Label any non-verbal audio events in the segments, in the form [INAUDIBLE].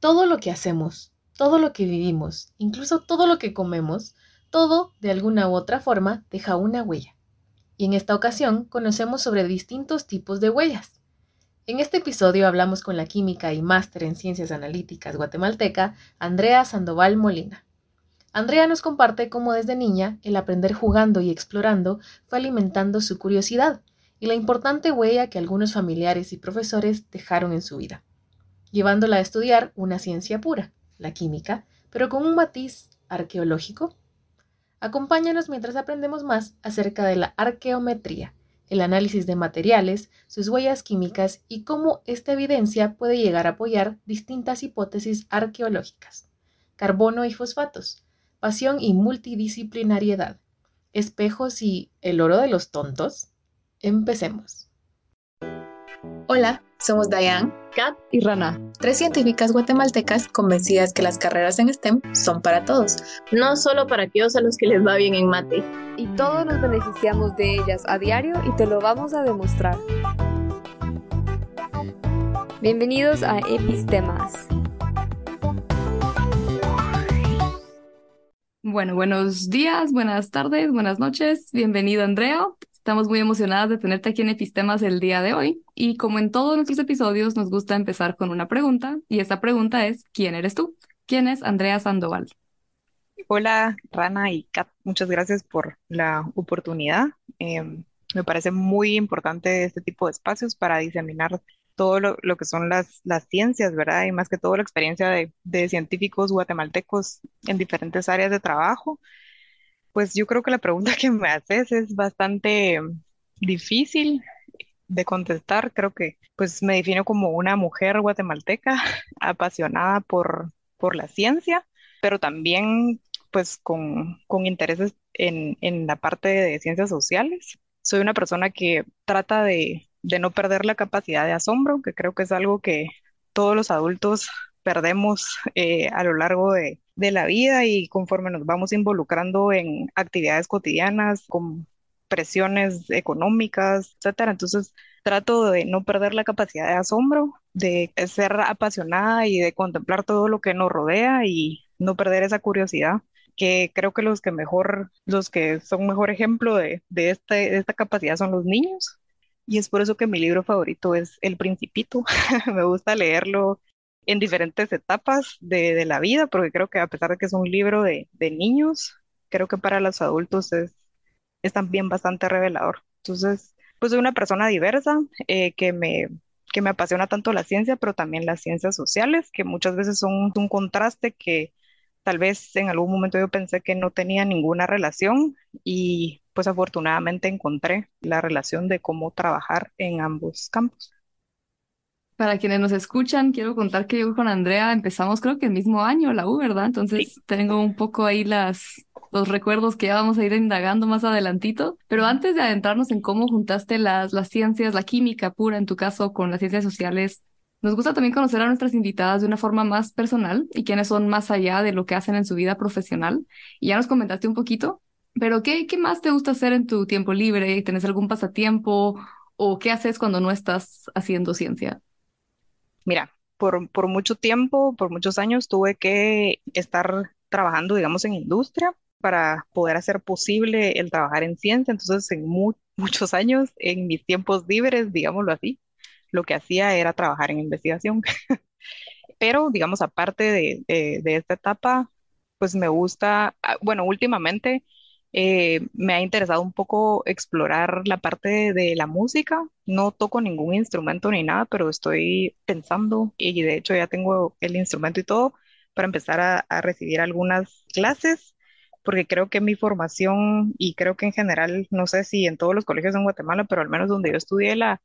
Todo lo que hacemos, todo lo que vivimos, incluso todo lo que comemos, todo, de alguna u otra forma, deja una huella. Y en esta ocasión conocemos sobre distintos tipos de huellas. En este episodio hablamos con la química y máster en ciencias analíticas guatemalteca, Andrea Sandoval Molina. Andrea nos comparte cómo desde niña el aprender jugando y explorando fue alimentando su curiosidad y la importante huella que algunos familiares y profesores dejaron en su vida, llevándola a estudiar una ciencia pura, la química, pero con un matiz arqueológico. Acompáñanos mientras aprendemos más acerca de la arqueometría, el análisis de materiales, sus huellas químicas y cómo esta evidencia puede llegar a apoyar distintas hipótesis arqueológicas. Carbono y fosfatos, pasión y multidisciplinariedad, espejos y el oro de los tontos. Empecemos. Hola, somos Diane, Kat y Rana, tres científicas guatemaltecas convencidas que las carreras en STEM son para todos, no solo para aquellos a los que les va bien en mate. Y todos nos beneficiamos de ellas a diario y te lo vamos a demostrar. Bienvenidos a Epistemas. Bueno, buenos días, buenas tardes, buenas noches. Bienvenido, Andrea. Estamos muy emocionadas de tenerte aquí en Epistemas el día de hoy y como en todos nuestros episodios nos gusta empezar con una pregunta y esta pregunta es ¿quién eres tú? ¿Quién es Andrea Sandoval? Hola Rana y Kat, muchas gracias por la oportunidad. Em, me parece muy importante este tipo de espacios para diseminar todo lo, que son las, las, ciencias, ¿verdad? Y más que todo la experiencia de, de científicos guatemaltecos en diferentes áreas de trabajo pues yo creo que la pregunta [LAUGHS] que me haces es bastante difícil de contestar. Creo que pues me defino como una mujer guatemalteca [LAUGHS] apasionada por, por la ciencia, pero también pues con, con intereses en, en la parte de ciencias sociales. Soy una persona que trata de, de no perder la capacidad de asombro, que creo que es algo que todos los adultos perdemos eh, a lo largo de, de la vida y conforme nos vamos involucrando en actividades cotidianas, con presiones económicas, etcétera. Entonces, trato de no perder la capacidad de asombro, de ser apasionada y de contemplar todo lo que nos rodea y no perder esa curiosidad que creo que los que mejor, los que son mejor ejemplo de, de, este, de esta capacidad son los niños. Y es por eso que mi libro favorito es El Principito. [LAUGHS] Me gusta leerlo en diferentes etapas de, la vida, porque creo que a pesar de que es un libro de, niños, creo que para los adultos es, es también bastante revelador. Entonces, pues soy una persona diversa eh, que me que me apasiona tanto la ciencia, pero también las ciencias sociales, que muchas veces son un contraste que tal vez en algún momento yo pensé que no tenía ninguna relación y pues afortunadamente encontré la relación de cómo trabajar en ambos campos. Para quienes nos escuchan, quiero contar que yo con Andrea empezamos creo que el mismo año, la U, ¿verdad? Entonces tengo un poco ahí las, los recuerdos que ya vamos a ir indagando más adelantito. Pero antes de adentrarnos en cómo juntaste las, las ciencias, la química pura en tu caso con las ciencias sociales, nos gusta también conocer a nuestras invitadas de una forma más personal y quienes son más allá de lo que hacen en su vida profesional. Y ya nos comentaste un poquito, pero ¿qué, qué más te gusta hacer en tu tiempo libre? ¿Tienes algún pasatiempo? ¿O qué haces cuando no estás haciendo ciencia? Mira, por, por mucho tiempo, por muchos años, tuve que estar trabajando, digamos, en industria para poder hacer posible el trabajar en ciencia. Entonces, en [LAUGHS] muchos años, en mis tiempos libres, digámoslo así, lo que hacía era trabajar en investigación. [LAUGHS] Pero, digamos, aparte de, de esta etapa, pues me gusta, ah, bueno, últimamente eh, me ha interesado un poco explorar la parte de, la música. No toco ningún instrumento ni nada, pero estoy pensando y de hecho ya tengo el instrumento y todo para empezar a, recibir algunas clases, porque creo que mi formación y creo que en general, no sé si en todos los colegios en Guatemala, pero al menos donde yo estudié la,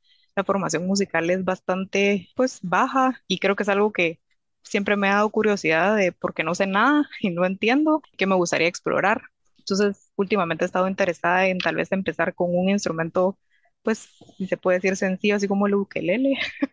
formación musical es bastante pues baja y creo que es algo que siempre me ha dado curiosidad de por qué no sé nada [LAUGHS] y no entiendo, que me gustaría explorar. Entonces, últimamente he estado interesada en tal vez empezar con un instrumento, pues, si se puede decir sencillo, así como el ukelele. [LAUGHS]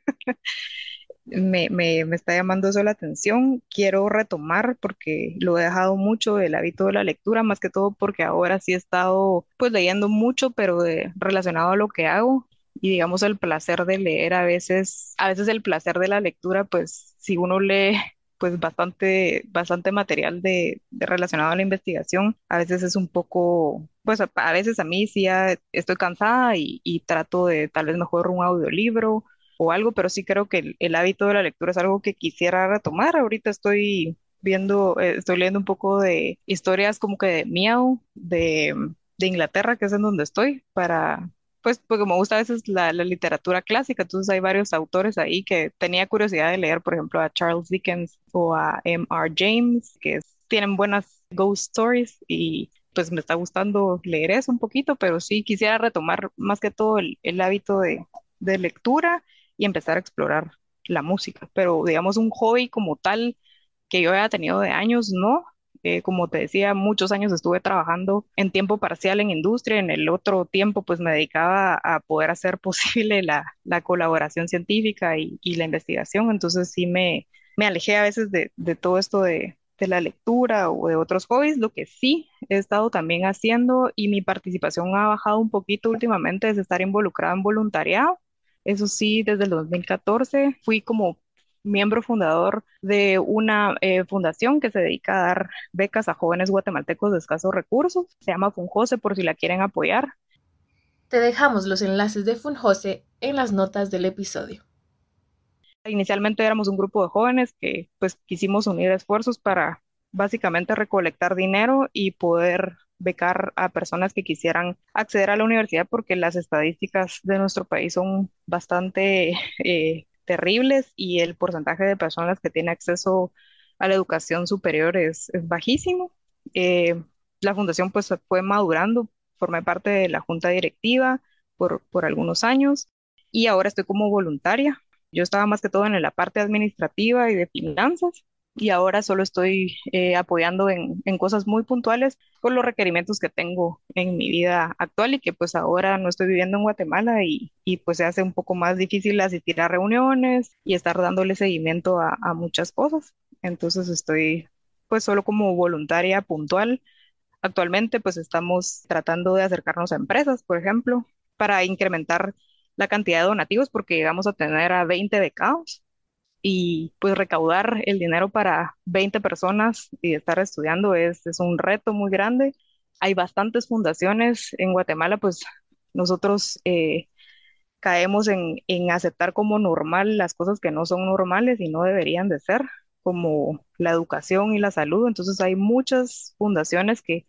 me, me, me, está llamando eso la atención. Quiero retomar porque lo he dejado mucho el hábito de la lectura, más que todo porque ahora sí he estado pues leyendo mucho, pero relacionado a lo que hago. Y digamos el placer de leer a veces, a veces el placer de la lectura, pues si uno lee pues bastante, bastante material de, de relacionado a la investigación. A veces es un poco, pues a, a veces a mí sí ya estoy cansada y, y trato de tal vez mejor un audiolibro o algo, pero sí creo que el, el hábito de la lectura es algo que quisiera retomar. Ahorita estoy viendo, eh, estoy leyendo un poco de historias como que de Miau, de, de Inglaterra, que es en donde estoy, para, pues, porque me gusta a veces la, literatura clásica, entonces hay varios autores ahí que tenía curiosidad de leer, por ejemplo, a Charles Dickens o a M. R. James, que tienen buenas ghost stories y pues me está gustando leer eso un poquito, pero sí quisiera retomar más que todo el, el hábito de, de lectura y empezar a explorar la música, pero digamos un hobby como tal que yo haya tenido de años, no. Eh, como te decía, muchos años estuve trabajando en tiempo parcial en industria, en el otro tiempo pues me dedicaba a poder hacer [LAUGHS] posible la, la colaboración científica y, y la investigación, entonces sí me, me alejé a veces de, de todo esto de, de la lectura o de otros hobbies, lo que sí he estado también haciendo y mi participación ha bajado un poquito últimamente es estar involucrada en voluntariado. Eso sí, desde el 2014 fui como miembro fundador de una eh, fundación que se dedica a dar becas a jóvenes guatemaltecos de escasos recursos. Se llama Funjose por si la quieren apoyar. Te dejamos los enlaces de Funjose en las notas del episodio. Inicialmente éramos un grupo de jóvenes que pues quisimos unir esfuerzos para básicamente recolectar dinero y poder becar a personas que quisieran acceder a la universidad porque las estadísticas de nuestro país son bastante eh, terribles y el porcentaje de personas que tiene acceso a la educación superior es, bajísimo. Eh, la fundación pues fue madurando, formé parte de la junta directiva por, por algunos años y ahora estoy como voluntaria. Yo estaba más que todo en la parte administrativa y de finanzas y ahora solo estoy eh, apoyando en, en cosas muy puntuales con los requerimientos que tengo en mi vida actual y que pues ahora no estoy viviendo en Guatemala y, y pues se hace un poco más difícil asistir a reuniones y estar dándole seguimiento a, a muchas cosas. Entonces estoy pues solo como voluntaria puntual. Actualmente pues estamos tratando de acercarnos a empresas, por ejemplo, para incrementar la cantidad de donativos porque llegamos a tener a 20 becados y pues recaudar el dinero para 20 personas y estar estudiando es, es un reto muy grande. Hay bastantes fundaciones en Guatemala, pues nosotros eh, caemos en, en aceptar como normal las cosas que no son normales y no deberían de ser, como la educación y la salud. Entonces hay muchas fundaciones que,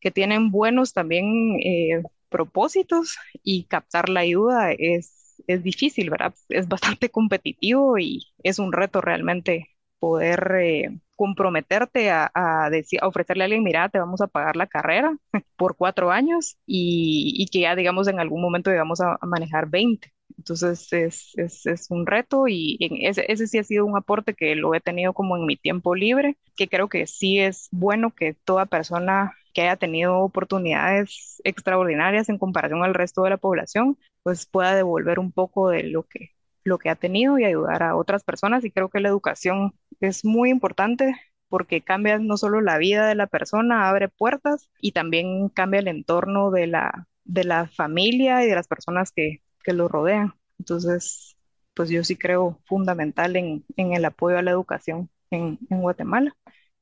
que tienen buenos también eh, propósitos y captar la ayuda es, es difícil, ¿verdad? Es bastante competitivo y es un reto realmente poder eh, comprometerte a, a, decir, a ofrecerle a alguien, mira, te vamos a pagar la carrera por cuatro años y, y que ya, digamos, en algún momento llegamos a, a manejar 20. Entonces es, es, es, un reto y ese, ese sí ha sido un aporte que lo he tenido como en mi tiempo libre, que creo que sí es bueno que toda persona que haya tenido oportunidades extraordinarias en comparación al resto de la población, pues pueda devolver un poco de lo que, lo que ha tenido y ayudar a otras personas. Y creo que la educación es muy importante porque cambia no solo la vida de la persona, abre puertas y también cambia el entorno de la, de la familia y de las personas que, que lo rodean. Entonces, pues yo sí creo fundamental en, en el apoyo a la educación en, en Guatemala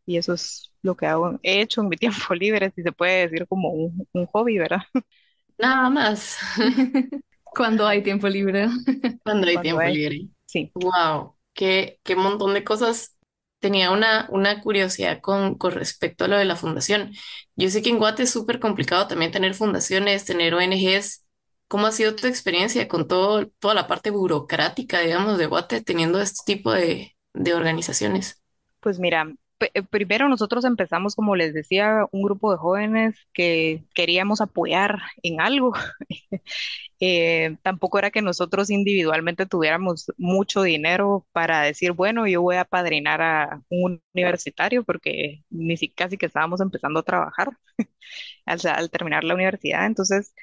y eso es lo que hago, he hecho en mi [LAUGHS] tiempo libre, si se puede decir como un, un hobby, ¿verdad? Nada más. [LAUGHS] Cuando hay tiempo libre. Cuando hay Cuando tiempo hay- libre. Sí. Wow, qué, qué montón de cosas. Tenía una, una curiosidad con, con respecto a lo de la fundación. Yo sé que en Guate es súper complicado también tener fundaciones, tener ONGs. ¿Cómo ha sido tu experiencia con todo, toda la parte burocrática, digamos, de Guate teniendo este tipo de, de organizaciones? Pues mira, primero nosotros empezamos, como les decía, un grupo de jóvenes que queríamos apoyar en algo. [LAUGHS] Eh, tampoco era que nosotros individualmente tuviéramos mucho dinero para decir, bueno, yo voy a padrinar a un universitario porque ni si casi que estábamos empezando a trabajar [LAUGHS] al, al terminar la universidad. Entonces,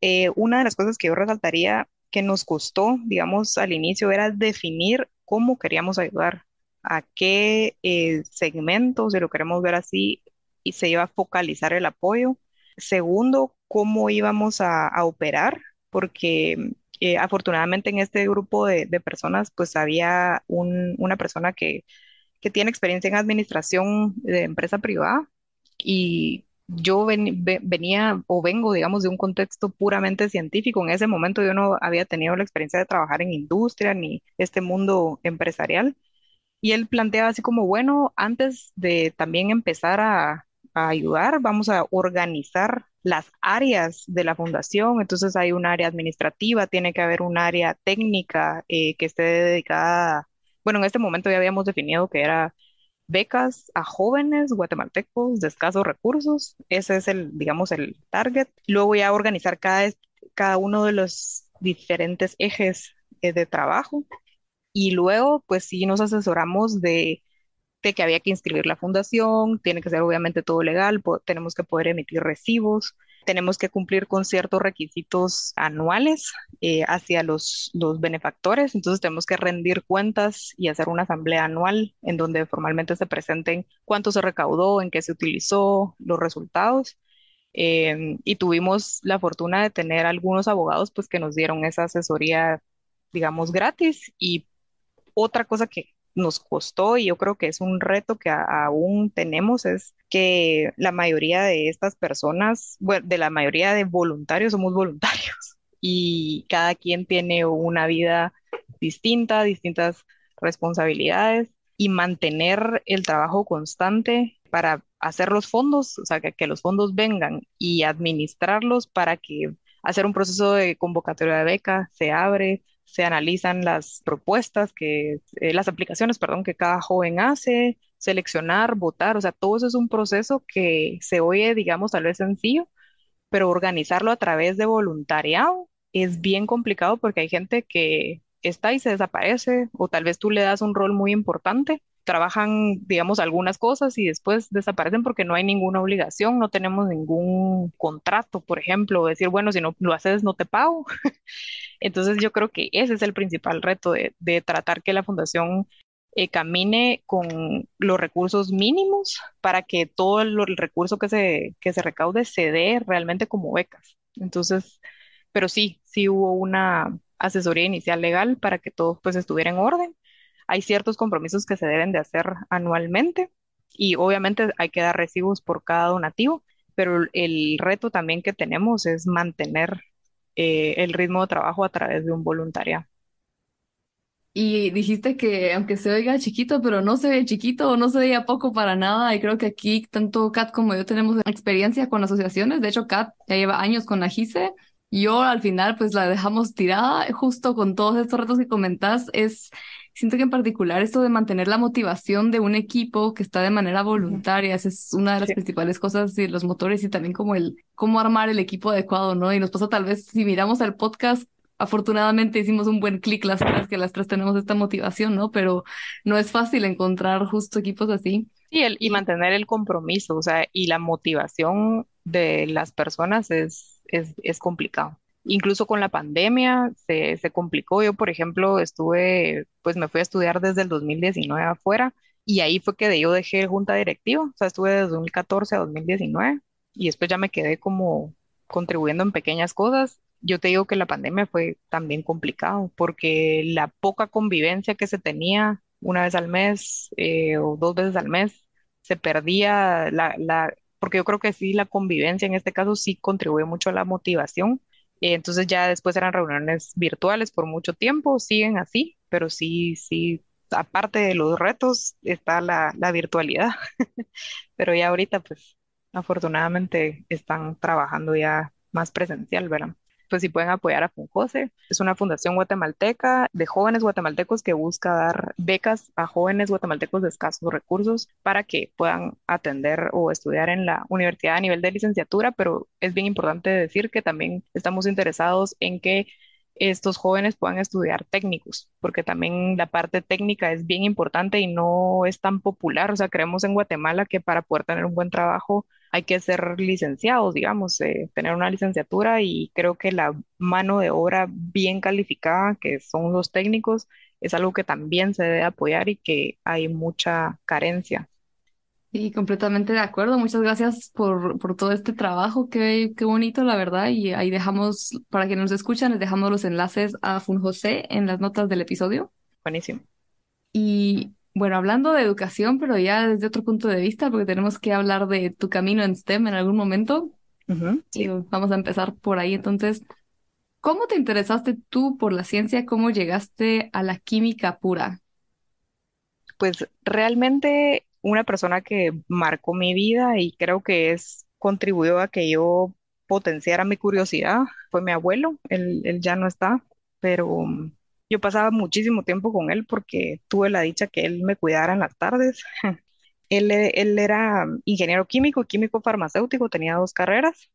eh, una de las cosas que yo resaltaría que nos costó, digamos, al inicio era definir cómo queríamos ayudar, a qué eh, segmentos, si lo queremos ver así, y se iba a focalizar el apoyo. Segundo, cómo íbamos a, operar, porque eh, afortunadamente en este grupo de, personas, pues había un- una persona que tiene experiencia en administración de empresa privada y yo ven- ve- venía o vengo, digamos, de un contexto puramente científico. En ese momento yo no había tenido la experiencia de trabajar en industria ni este mundo empresarial. Y él planteaba así como, bueno, antes de también empezar a, a ayudar, vamos a organizar las áreas de la fundación. Entonces hay un área administrativa, tiene que haber un área técnica eh, que esté dedicada, bueno, en este momento ya habíamos definido que era becas a jóvenes guatemaltecos de escasos recursos. Ese es el, digamos, el target. Luego ya organizar cada, cada uno de los diferentes ejes eh, de trabajo. Y luego, pues sí, nos asesoramos de, de que había que inscribir la fundación, tiene que ser obviamente todo legal, tenemos que poder emitir recibos, tenemos que cumplir con ciertos requisitos anuales eh, hacia los, los benefactores, entonces tenemos que rendir cuentas y hacer una asamblea anual en donde formalmente se presenten cuánto se recaudó, en qué se utilizó, los resultados. Em, y tuvimos la fortuna de tener algunos abogados pues que nos dieron esa asesoría, digamos, gratis y otra cosa que nos costó y yo creo que es un reto que aún tenemos es que la mayoría de estas personas, bueno, de la mayoría de voluntarios somos voluntarios [LAUGHS] y cada quien tiene una vida distinta, distintas responsabilidades y mantener el trabajo constante para hacer los fondos, o sea, que, que los fondos vengan y administrarlos para que hacer un proceso de convocatoria de beca se abre, se analizan las propuestas que, eh, las aplicaciones, perdón, que cada joven hace, seleccionar, votar, o sea, todo eso es un proceso que se oye, digamos, tal vez sencillo, pero organizarlo a través de voluntariado es bien complicado porque hay gente que está y se desaparece, o tal vez tú le das un rol muy importante. Trabajan, digamos, algunas cosas y después desaparecen porque no hay ninguna obligación, no tenemos ningún contrato, por ejemplo, decir, bueno, si no lo haces, no te pago. [LAUGHS] Entonces yo creo que ese es el principal reto de, tratar que la fundación eh, camine con los recursos mínimos para que todo el, el recurso que se, que se recaude se dé realmente como becas. Entonces, pero sí, sí hubo una asesoría inicial legal para que todo pues estuviera en orden. Hay ciertos compromisos que se deben de hacer anualmente y obviamente hay que dar recibos por cada donativo, pero el reto también que tenemos es mantener eh, el ritmo de trabajo a través de un voluntariado. Y dijiste que aunque se oiga chiquito, pero no se ve chiquito o no se veía poco para nada. Y creo que aquí tanto Kat como yo tenemos experiencia con asociaciones. De hecho, Kat ya lleva años con la GICE. Yo al final pues la dejamos tirada justo con todos estos retos que comentás. Es, siento que en particular esto de mantener la motivación de un equipo que está de manera voluntaria, esa es una de las Sí. principales cosas y los motores y también como el cómo armar el equipo adecuado, ¿no? Y nos pasa tal vez si miramos el podcast afortunadamente hicimos un buen clic las tres, que las tres tenemos esta motivación, ¿no? Pero no es fácil encontrar justo equipos así. Y, el, y mantener el compromiso, o sea, y la motivación de las personas es, es, es complicado. Incluso con la pandemia se, se complicó. Yo, por ejemplo, estuve, pues me fui a estudiar desde el 2019 afuera y ahí fue que yo dejé junta directiva, o sea, estuve desde 2014 a 2019 y después ya me quedé como contribuyendo en pequeñas cosas. Yo te digo que la pandemia fue también complicado porque la poca convivencia que se tenía una vez al mes eh, o dos veces al mes se perdía la, la, porque yo creo que sí, la convivencia en este caso sí contribuye mucho a la motivación. Eh, entonces ya después eran reuniones virtuales por mucho tiempo, siguen así, pero sí, sí, aparte de los retos está la, virtualidad, [LAUGHS] pero ya ahorita pues afortunadamente están trabajando ya más presencial, ¿verdad? Pues si pueden apoyar a Funjose, es una fundación guatemalteca de jóvenes guatemaltecos que busca dar becas a jóvenes guatemaltecos de escasos recursos para que puedan atender o estudiar en la universidad a nivel de licenciatura, pero es bien importante decir que también estamos interesados en que estos jóvenes puedan estudiar técnicos, porque también la parte técnica es bien importante y no es tan popular. O sea, creemos en Guatemala que para poder tener un buen trabajo hay que ser licenciados, digamos, eh, tener una licenciatura y creo que la mano de obra bien calificada, que son los técnicos, es algo que también se debe apoyar y que hay mucha carencia. Sí, completamente de acuerdo. Muchas gracias por, por todo este trabajo. Qué, qué bonito, la verdad. Y ahí dejamos, para quienes nos escuchan, les dejamos los enlaces a Funjose en las notas del episodio. Buenísimo. Y bueno, hablando de educación, pero ya desde otro punto de vista, porque tenemos que hablar de tu camino en STEM en algún momento. Ujú, Y sí. vamos a empezar por ahí. Entonces, ¿cómo te interesaste tú por la ciencia? ¿Cómo llegaste a la química pura? Pues realmente una persona que marcó mi vida y creo que es contribuyó a que yo potenciara mi curiosidad fue mi abuelo. Él, él ya no está, pero mm, yo pasaba muchísimo tiempo con él porque tuve la dicha que él me cuidara en las tardes. [LAUGHS] Él, e- él era ingeniero químico, químico farmacéutico, tenía dos carreras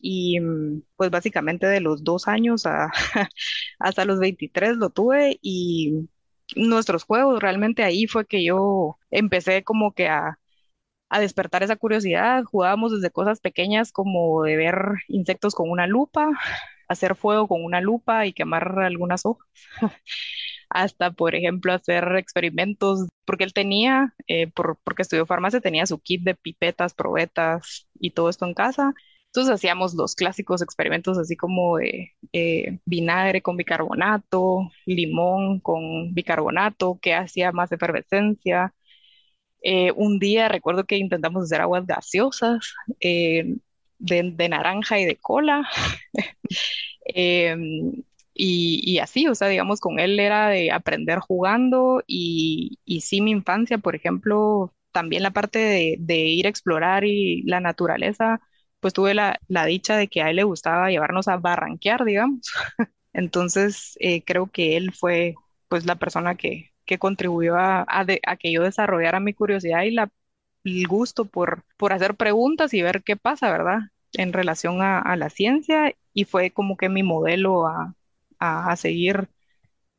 y mm, pues básicamente de los dos años [LAUGHS] hasta los 23 lo tuve y nuestros juegos, realmente ahí fue que yo empecé como que a, a despertar esa curiosidad. Jugábamos desde cosas pequeñas como de ver insectos con una lupa, hacer fuego con una lupa y quemar algunas hojas, [LAUGHS] [LAUGHS] hasta por ejemplo hacer experimentos, porque él tenía, eh, por- porque estudió farmacia, tenía su kit de pipetas, probetas y todo esto en casa. Entonces hacíamos los clásicos experimentos así como de eh, vinagre con bicarbonato, limón con bicarbonato, que hacía más efervescencia. Eh, un día recuerdo que intentamos hacer aguas gaseosas eh, de, de naranja y de cola. [LAUGHS] Em, y, y así, o sea, digamos, con él era de aprender jugando y, y sí, mi infancia, por ejemplo, también la parte de, de ir a explorar y la naturaleza, pues tuve la, la dicha de que a él le gustaba llevarnos a barranquear, digamos. [LAUGHS] Entonces, eh, creo que él fue, pues, la persona que, que contribuyó a, a que yo desarrollara mi curiosidad y la, el gusto por, por hacer preguntas y ver qué pasa, ¿verdad? En relación a, la ciencia y fue como que mi modelo a, a, a seguir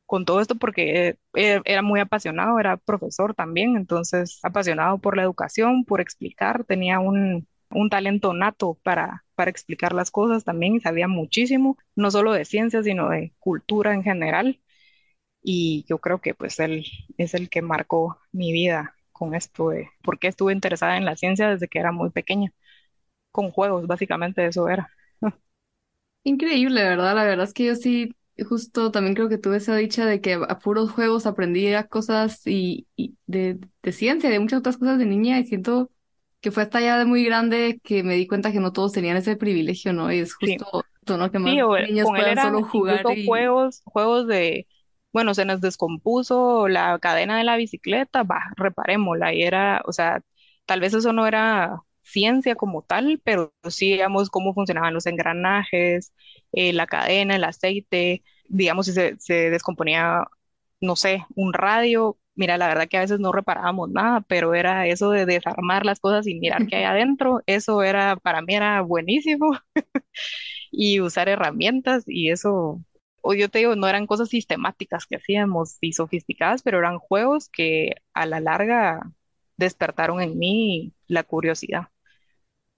con todo esto porque eh, era muy apasionado, era profesor también, entonces apasionado por la educación, por explicar, tenía un, un talento nato para, para explicar las cosas también y sabía muchísimo, no solo de ciencia, sino de cultura en general y yo creo que pues él es el que marcó mi vida con esto de por qué estuve interesada en la ciencia desde que era muy pequeña, con juegos, básicamente eso era. Increíble, ¿verdad? La verdad es que yo sí, justo también creo que tuve esa dicha de que a puros juegos aprendía cosas y, y de, de ciencia, de muchas otras cosas de niña y siento que fue hasta ya de muy grande que me di cuenta que no todos tenían ese privilegio, ¿no? Y es Sí. justo, esto, ¿no? Que más Sí, niños puedan solo jugar y... juegos, juegos de, bueno, se nos descompuso la cadena de la bicicleta, va, reparémosla. Y era, o sea, tal vez eso no era ciencia como tal, pero sí, digamos, cómo funcionaban los engranajes, eh, la cadena, el aceite, digamos, si se, se descomponía, no sé, un radio. Mira, la verdad que a veces no reparábamos nada, pero era eso de desarmar las cosas y mirar qué hay [LAUGHS] adentro, eso era, para mí era buenísimo. [LAUGHS] y usar herramientas y eso, o yo te digo, no eran cosas sistemáticas que hacíamos y sofisticadas, pero eran juegos que a la larga despertaron en mí la curiosidad.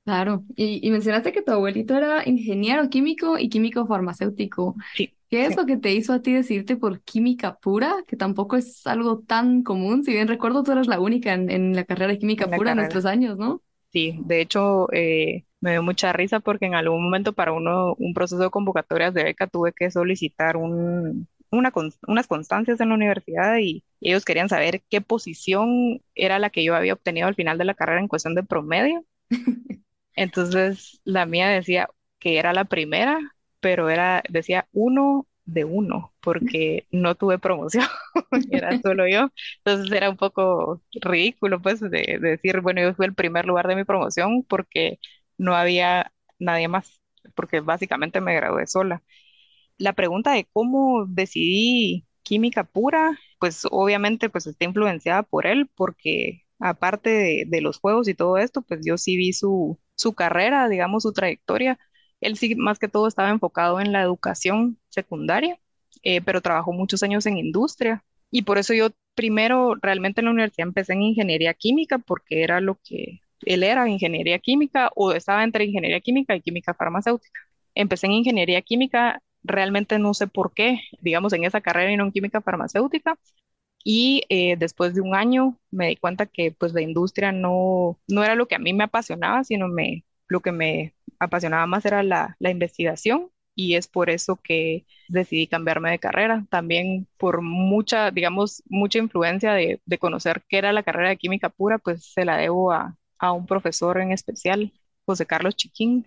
Claro, y, y mencionaste que tu abuelito era ingeniero químico y químico farmacéutico. Sí, ¿Qué es sí, lo que te hizo a ti decidirte por química pura? Que tampoco es algo tan común. Si bien recuerdo, tú eras la única en, en la carrera de química en la pura en carrera. nuestros años, ¿no? Sí, de hecho, eh, me dio mucha risa porque en algún momento para uno, un proceso de convocatorias de beca tuve que solicitar un, una, unas constancias en la universidad y ellos querían saber qué posición era la que yo había obtenido al final de la carrera en cuestión de promedio. [LAUGHS] Entonces, la mía decía que era la primera, pero era, decía uno de uno, porque [LAUGHS] no tuve promoción, [LAUGHS] era solo yo. Entonces era un poco ridículo, pues, de, de decir, bueno, yo fui el primer lugar de mi promoción porque no había nadie más, porque básicamente me gradué sola. La pregunta de cómo decidí química pura, pues obviamente pues está influenciada por él, porque aparte de, los juegos y todo esto, pues yo sí vi su, su carrera, digamos, su trayectoria. Él sí más que todo estaba enfocado en la educación secundaria, eh, pero trabajó muchos años en industria. Y por eso yo primero realmente en la universidad empecé en ingeniería química, porque era lo que él era, ingeniería química, o estaba entre ingeniería química y química farmacéutica. Empecé en ingeniería química realmente no sé por qué, digamos, en esa carrera y no en química farmacéutica. Y eh, después de un año me di cuenta que pues la industria no, no era lo que a mí me apasionaba, sino lo que me apasionaba más era la, la investigación y es por eso que decidí cambiarme de carrera. También por mucha, digamos, mucha influencia de, de conocer qué era la carrera de química pura, pues se la debo a, a un profesor en especial, José Carlos Chiquín.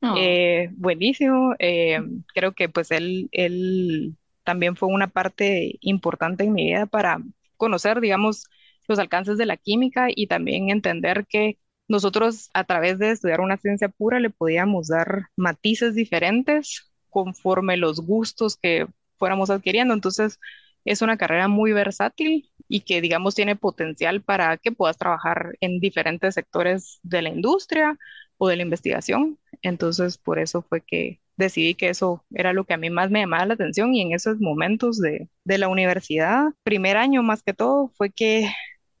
No. Eh, buenísimo. eh, creo que pues él, él también fue una parte importante en mi vida para conocer, digamos, los alcances de la química y también entender que nosotros a través de estudiar una ciencia pura le podíamos dar matices diferentes conforme los gustos que fuéramos adquiriendo. Entonces, es una carrera muy versátil y que, digamos, tiene potencial para que puedas trabajar en diferentes sectores de la industria o de la investigación. Entonces, por eso fue que decidí que eso era lo que a mí más me llamaba la atención y en esos momentos de, de la universidad, primer año más que todo, fue que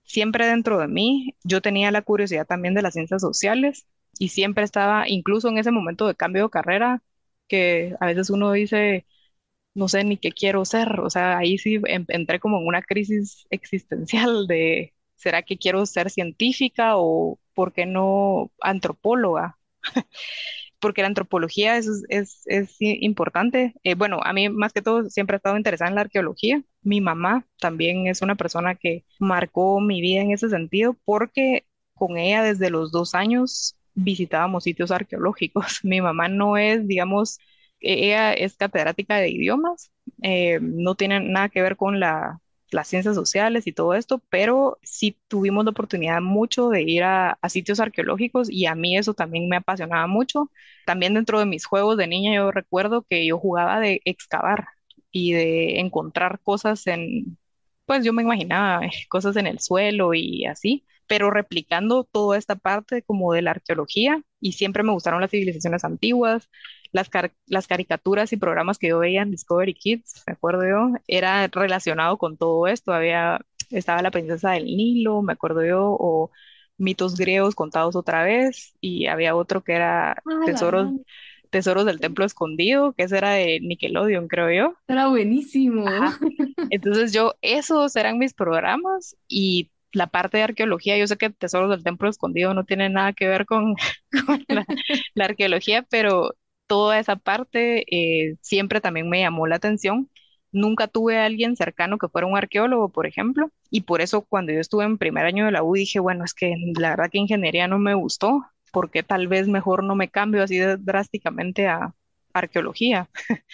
siempre dentro de mí yo tenía la curiosidad también de las ciencias sociales y siempre estaba, incluso en ese momento de cambio de carrera, que a veces uno dice, no sé ni qué quiero ser, o sea, ahí sí em- entré como en una crisis existencial de, ¿será que quiero ser científica o por qué no antropóloga? [LAUGHS] porque la antropología es, es, es importante. Eh, bueno, a mí más que todo siempre he estado interesada en la arqueología. Mi mamá también es una persona que marcó mi vida en ese sentido porque con ella desde los dos años visitábamos sitios arqueológicos. [LAUGHS] Mi mamá no es, digamos, ella es catedrática de idiomas, eh, no tiene nada que ver con la, las ciencias sociales y todo esto, pero sí tuvimos la oportunidad mucho de ir a, a sitios arqueológicos y a mí eso también me apasionaba mucho. También dentro de mis juegos de niña yo recuerdo que yo jugaba de excavar y de encontrar cosas en, pues yo me imaginaba [LAUGHS] cosas en el suelo y así, pero replicando toda esta parte como de la arqueología y siempre me gustaron las civilizaciones antiguas, las, car- las caricaturas y programas que yo veía en Discovery Kids, me acuerdo yo, era relacionado con todo esto, había, estaba la princesa del Nilo, me acuerdo yo, o mitos griegos contados otra vez y había otro que era Ah, tesoros, tesoros del templo escondido, que ese era de Nickelodeon, creo yo. Era buenísimo. Ajá. Entonces yo, esos eran mis programas y la parte de arqueología, yo sé que Tesoros del Templo Escondido no tiene nada que ver con, [LAUGHS] con la, la arqueología, pero toda esa parte eh, siempre también me llamó la atención. Nunca tuve a alguien cercano que fuera un arqueólogo, por ejemplo, y por eso cuando yo estuve en primer año de la U dije, bueno, es que la verdad que ingeniería no me gustó, porque tal vez mejor no me cambio así drásticamente a arqueología [LAUGHS]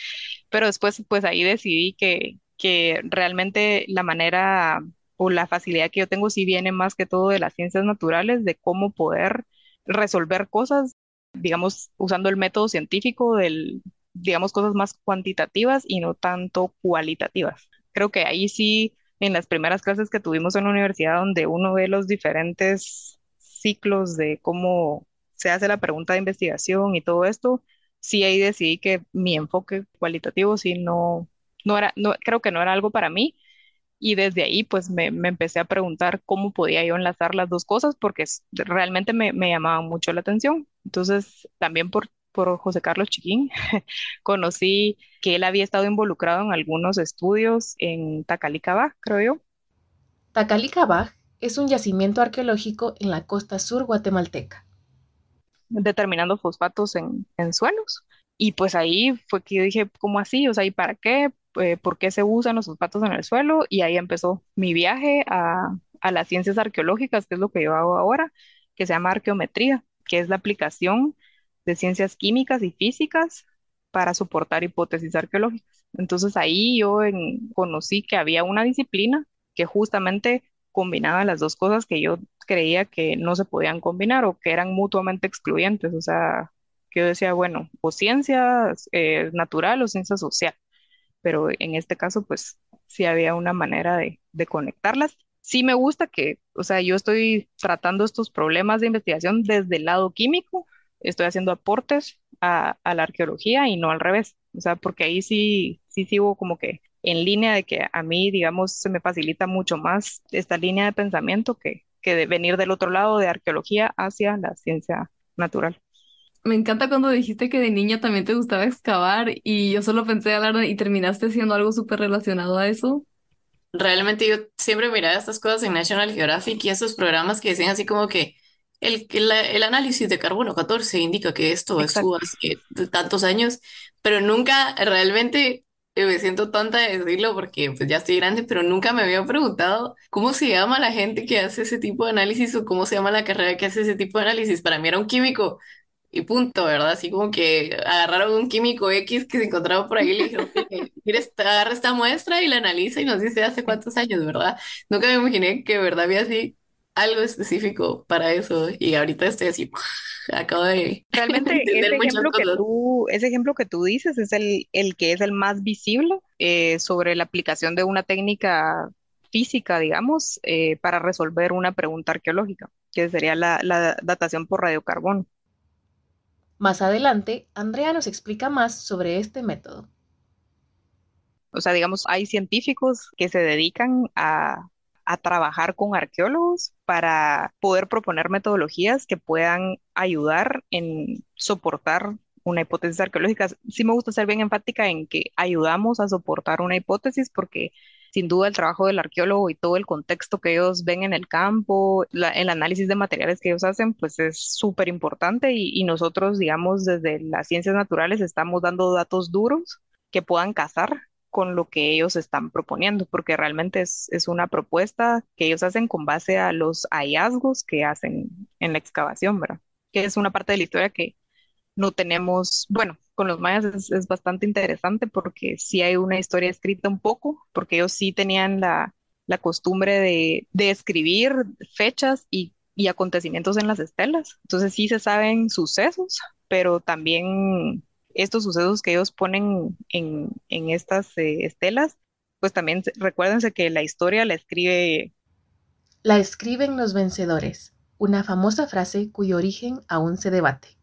pero después pues ahí decidí que, que realmente la manera o la facilidad que yo tengo sí viene más que todo de las ciencias naturales, de cómo poder resolver cosas, digamos, usando el método científico del, digamos, cosas más cuantitativas y no tanto cualitativas. Creo que ahí sí, en las primeras clases que tuvimos en la universidad, donde uno ve los diferentes ciclos de cómo se hace la pregunta de investigación y todo esto, sí ahí decidí que mi enfoque cualitativo sí no, no era, no, creo que no era algo para mí. Y desde ahí pues me, me empecé a preguntar cómo podía yo enlazar las dos cosas porque realmente me, me llamaba mucho la atención. Entonces también por, por José Carlos Chiquín [LAUGHS] conocí que él había estado involucrado en algunos estudios en Tacalicabá, creo yo. Tacalicabaj es un yacimiento arqueológico en la costa sur guatemalteca. determinando fosfatos en, en suelos. Y pues ahí fue que yo dije, ¿cómo así? O sea, ¿y para qué? Eh, ¿por qué se usan los fosfatos en el suelo? Y ahí empezó mi viaje a, a las ciencias arqueológicas, que es lo que yo hago ahora, que se llama arqueometría, que es la aplicación de ciencias químicas y físicas para soportar hipótesis arqueológicas. Entonces ahí yo en- conocí que había una disciplina que justamente combinaba las dos cosas que yo creía que no se podían combinar o que eran mutuamente excluyentes. O sea, que yo decía, bueno, o ciencia eh, natural o ciencia social, pero en este caso, pues sí había una manera de conectarlas. Sí me gusta que, o sea, yo estoy tratando estos problemas de investigación desde el lado químico, estoy haciendo aportes a, la arqueología y no al revés. O sea, porque ahí sí, sí sigo como que en línea de que a mí, digamos, se me facilita mucho más esta línea de pensamiento que, que de venir del otro lado de arqueología hacia la ciencia natural. Me encanta cuando dijiste que de niña también te gustaba excavar y yo solo pensé hablar y terminaste haciendo algo súper relacionado a eso. Realmente yo siempre miraba estas cosas en National Geographic y esos programas que decían así como que el, el, el análisis de carbono 14 indica que esto estuvo hace tantos años, pero nunca realmente eh, me siento tonta de decirlo porque pues ya estoy grande, pero nunca me había preguntado cómo se llama la gente que hace ese tipo de análisis o cómo se llama la carrera que hace ese tipo de análisis. Para mí era un químico y punto, ¿verdad? Así como que agarraron un químico X que se encontraba por ahí y le dijeron, "Oye, ¿quieres agarra esta muestra y la analiza y nos dice hace cuántos años, ¿verdad? Nunca me imaginé que, ¿verdad? Había así algo específico para eso y ahorita estoy así, acabo de Realmente [LAUGHS] entender ese muchas ejemplo que cosas. tú, ese ejemplo que tú dices es el, el que es el más visible eh, sobre la aplicación de una técnica física, digamos, eh, para resolver una pregunta arqueológica, que sería la, la datación por radiocarbono. Más adelante, Andrea nos explica más sobre este método. O sea, digamos, hay científicos que se dedican a, a trabajar con arqueólogos para poder proponer metodologías que puedan ayudar en soportar una hipótesis arqueológica. Sí me gusta ser bien enfática en que ayudamos a soportar una hipótesis porque sin duda el trabajo del arqueólogo y todo el contexto que ellos ven en el campo, el análisis de materiales que ellos hacen, pues es súper importante y, nosotros, digamos, desde las ciencias naturales estamos dando datos duros que puedan casar con lo que ellos están proponiendo, porque realmente es, es una propuesta que ellos hacen con base a los hallazgos que hacen en la excavación, ¿verdad? Que es una parte de la historia que no tenemos, bueno, con los mayas es, es bastante interesante porque sí hay una historia escrita un poco, porque ellos sí tenían la, costumbre de, escribir fechas y, y acontecimientos en las estelas. Entonces sí se saben sucesos, pero también estos sucesos que ellos ponen en, en estas eh, estelas, pues también se- recuérdense que la historia la escribe La escriben los vencedores, una famosa frase cuyo origen aún se debate.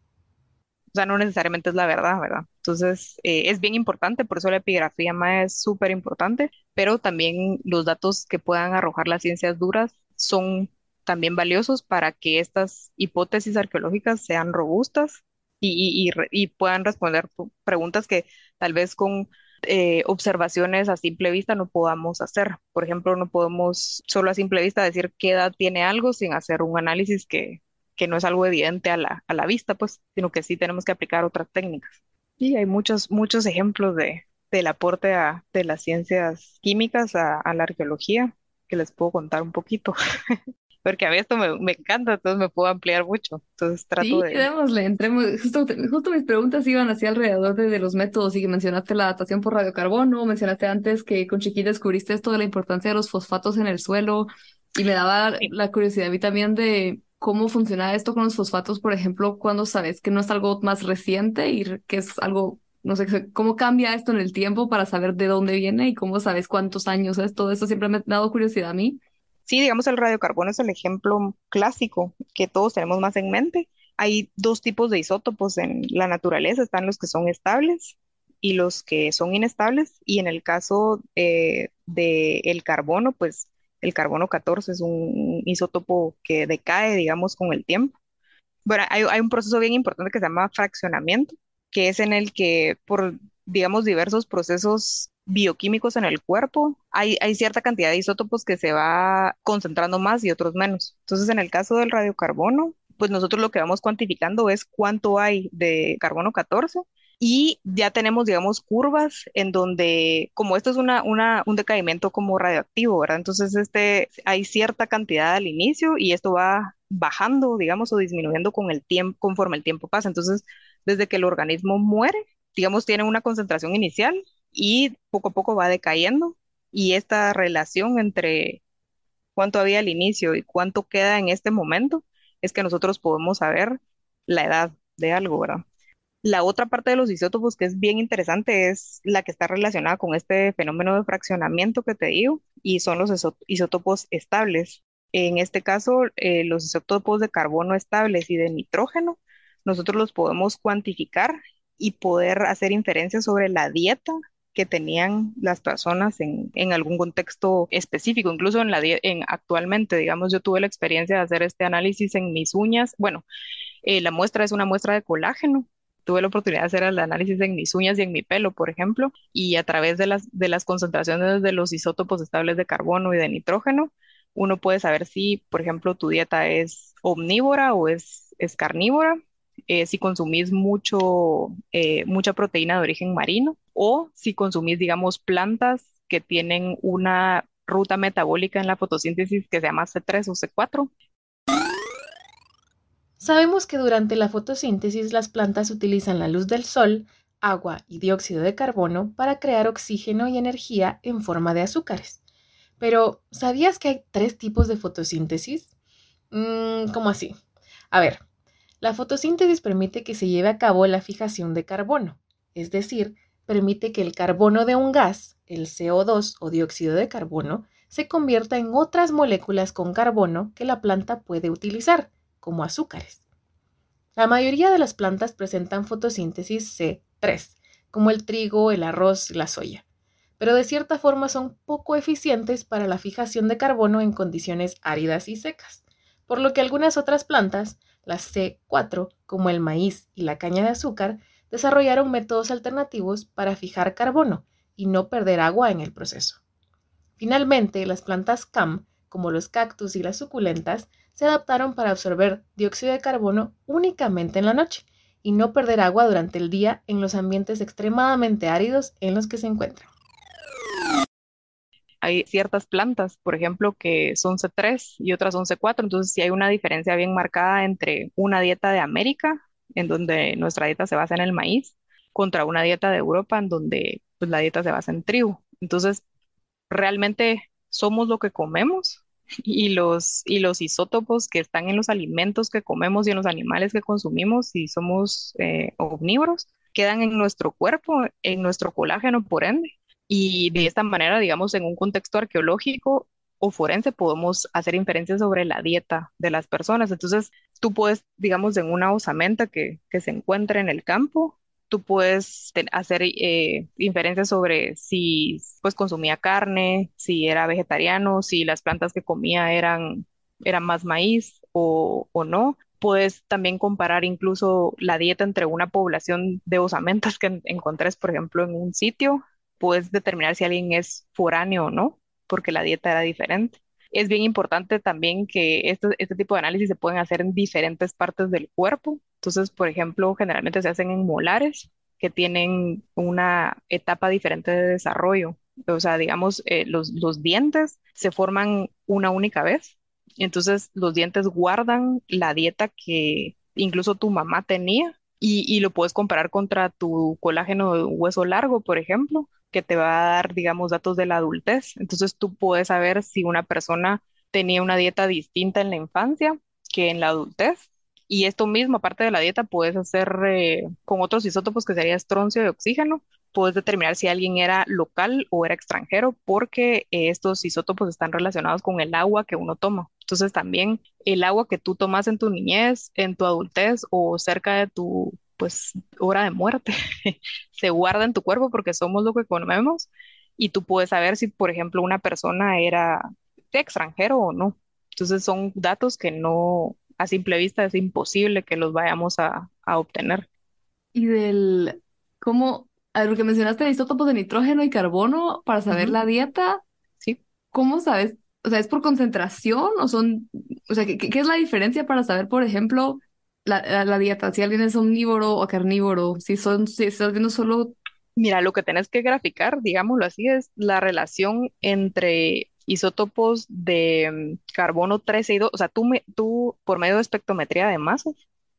O sea, no necesariamente es la verdad, ¿verdad? Entonces, eh, es bien importante, por eso la epigrafía más es súper importante, pero también los datos que puedan arrojar las ciencias duras son también valiosos para que estas hipótesis arqueológicas sean robustas y, y- y y puedan responder preguntas que tal vez con eh, observaciones a simple vista no podamos hacer. Por ejemplo, no podemos solo a simple vista decir qué edad tiene algo sin hacer un análisis que que no es algo evidente a la, a la vista, pues, sino que sí tenemos que aplicar otras técnicas. Y hay muchos, muchos ejemplos de, del aporte a- de las ciencias químicas a, a la arqueología que les puedo contar un poquito, [LAUGHS] porque a mí esto me, me encanta, entonces me puedo ampliar mucho. Entonces trato Sí, de... démosle, entremos. Justo, justo mis preguntas iban hacia alrededor de, de los métodos y que mencionaste la datación por radiocarbono, mencionaste antes que con Chiquín descubriste esto de la importancia de los fosfatos en el suelo y me daba Sí, la curiosidad a mí también de cómo funciona esto con los fosfatos, por ejemplo, cuando sabes que no es algo más reciente y que es algo, no sé, cómo cambia esto en el tiempo para saber de dónde viene y cómo sabes cuántos años es, todo esto siempre me ha dado curiosidad a mí. sí, digamos, el radiocarbono es el ejemplo clásico que todos tenemos más en mente. Hay dos tipos de isótopos en la naturaleza, están los que son estables y los que son inestables, y en el caso eh, del carbono, pues el carbono 14 es un isótopo que decae, digamos, con el tiempo. Bueno, hay, un proceso bien importante que se llama fraccionamiento, que es en el que por, digamos, diversos procesos bioquímicos en el cuerpo, hay, hay cierta cantidad de isótopos que se va concentrando más y otros menos. Entonces, en el caso del radiocarbono, pues nosotros lo que vamos cuantificando es cuánto hay de carbono 14 y ya tenemos, digamos, curvas en donde, como esto es una, un decaimiento como radioactivo, ¿verdad? Entonces, este, hay cierta cantidad al inicio y esto va bajando, digamos, o disminuyendo con el tiempo, conforme el tiempo pasa. Entonces, desde que el organismo muere, digamos, tiene una concentración inicial y poco a poco va decayendo. Y esta relación entre cuánto había al inicio y cuánto queda en este momento es que nosotros podemos saber la edad de algo, ¿verdad? La otra parte de los isótopos que es bien interesante es la que está relacionada con este fenómeno de fraccionamiento que te digo, y son los isótopos estables. En este caso, eh, los isótopos de carbono estables y de nitrógeno, nosotros los podemos cuantificar y poder hacer inferencias sobre la dieta que tenían las personas en, algún contexto específico, incluso en la actualmente, digamos, yo tuve la experiencia de hacer este análisis en mis uñas. Bueno, eh, la muestra es una muestra de colágeno. Tuve la oportunidad de hacer el análisis en mis uñas y en mi pelo, por ejemplo, y a través de las, de las concentraciones de los isótopos estables de carbono y de nitrógeno, uno puede saber si, por ejemplo, tu dieta es omnívora o es, carnívora, eh, si consumís mucho, eh, mucha proteína de origen marino o si consumís, digamos, plantas que tienen una ruta metabólica en la fotosíntesis que se llama C3 o C4. Sabemos que durante la fotosíntesis las plantas utilizan la luz del sol, agua y dióxido de carbono para crear oxígeno y energía en forma de azúcares. Pero, ¿sabías que hay tres tipos de fotosíntesis? Mm, ¿Cómo así? A ver, la fotosíntesis permite que se lleve a cabo la fijación de carbono, es decir, permite que el carbono de un gas, el CO2 o dióxido de carbono, se convierta en otras moléculas con carbono que la planta puede utilizar, como azúcares. La mayoría de las plantas presentan fotosíntesis C3, como el trigo, el arroz y la soya, pero de cierta forma son poco eficientes para la fijación de carbono en condiciones áridas y secas, por lo que algunas otras plantas, las C4, como el maíz y la caña de azúcar, desarrollaron métodos alternativos para fijar carbono y no perder agua en el proceso. Finalmente, las plantas CAM, como los cactus y las suculentas, se adaptaron para absorber dióxido de carbono únicamente en la noche y no perder agua durante el día en los ambientes extremadamente áridos en los que se encuentran. Hay ciertas plantas, por ejemplo, que son C3 y otras son C4, entonces sí hay una diferencia bien marcada entre una dieta de América, en donde nuestra dieta se basa en el maíz, contra una dieta de Europa, en donde pues, la dieta se basa en trigo. Entonces, realmente somos lo que comemos y los, y los isótopos que están en los alimentos que comemos y en los animales que consumimos, si somos eh, omnívoros, quedan en nuestro cuerpo, en nuestro colágeno, por ende. Y de esta manera, digamos, en un contexto arqueológico o forense, podemos hacer inferencias sobre la dieta de las personas. Entonces, tú puedes, digamos, en una osamenta que, que se encuentra en el campo, tú puedes hacer eh, inferencias sobre si pues consumía carne, si era vegetariano, si las plantas que comía eran, eran más maíz o, o no. Puedes también comparar incluso la dieta entre una población de osamentas que encontres, por ejemplo, en un sitio. Puedes determinar si alguien es foráneo o no, porque la dieta era diferente es bien importante también que este, este, tipo de análisis se pueden hacer en diferentes partes del cuerpo. Entonces, por ejemplo, generalmente se hacen en molares que tienen una etapa diferente de desarrollo. O sea, digamos, eh, los, dientes se forman una única vez. Entonces, los dientes guardan la dieta que incluso tu mamá tenía y, y lo puedes comparar contra tu colágeno de hueso largo, por ejemplo que te va a dar, digamos, datos de la adultez. Entonces tú puedes saber si una persona tenía una dieta distinta en la infancia que en la adultez. Y esto mismo, aparte de la dieta, puedes hacer eh, con otros isótopos que sería estroncio y oxígeno. Puedes determinar si alguien era local o era extranjero porque eh, estos isótopos están relacionados con el agua que uno toma. Entonces también el agua que tú tomas en tu niñez, en tu adultez o cerca de tu pues hora de muerte [LAUGHS] se guarda en tu cuerpo porque somos lo que comemos y tú puedes saber si, por ejemplo, una persona era de extranjero o no. Entonces son datos que no, a simple vista es imposible que los vayamos a, obtener. Y del, ¿cómo? A lo que mencionaste de isótopos de nitrógeno y carbono para saber la dieta. Sí. ¿Cómo sabes? O sea, ¿es por concentración o son, o sea, ¿qué, qué es la diferencia para saber, por ejemplo, la, dieta, si alguien es omnívoro o carnívoro, si son, si estás viendo solo. Mira, lo que tenés que graficar, digámoslo así, es la relación entre isótopos de mm, carbono 13 y 2. O sea, tú, me, tú por medio de espectrometría de masas,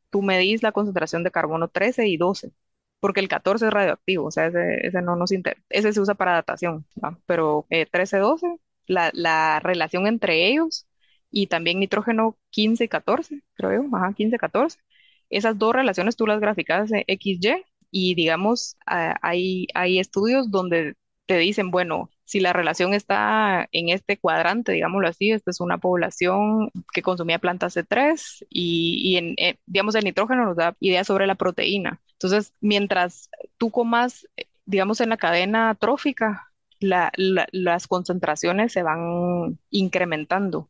tú medís la concentración de carbono 13 y 12, porque el 14 es radioactivo, o sea, ese, no nos interesa, ese se usa para datación, pero 13, eh, 12, la, la relación entre ellos y también nitrógeno 15 y 14, creo yo, ajá, 15, 14. Esas dos relaciones tú las graficas en XY y digamos, hay, hay estudios donde te dicen, bueno, si la relación está en este cuadrante, digámoslo así, esta es una población que consumía plantas C3 y, y eh, digamos, el nitrógeno nos da ideas sobre la proteína. Entonces, mientras tú comas, digamos, en la cadena trófica, las concentraciones se van incrementando.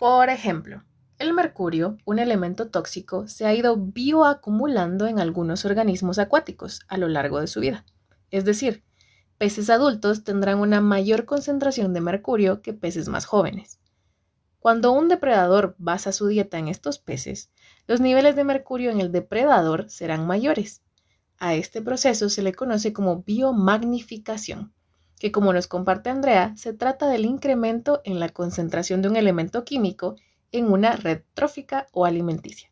Por ejemplo, el mercurio, un elemento tóxico, se ha ido bioacumulando en algunos organismos acuáticos a lo largo de su vida. Es decir, Peces adultos tendrán una mayor concentración de mercurio que peces más jóvenes. Cuando un depredador basa su dieta en estos peces, los niveles de mercurio en el depredador serán mayores. A este proceso se le conoce como biomagnificación, que como nos comparte Andrea, se trata del incremento en la concentración de un elemento químico en una red trófica o alimenticia.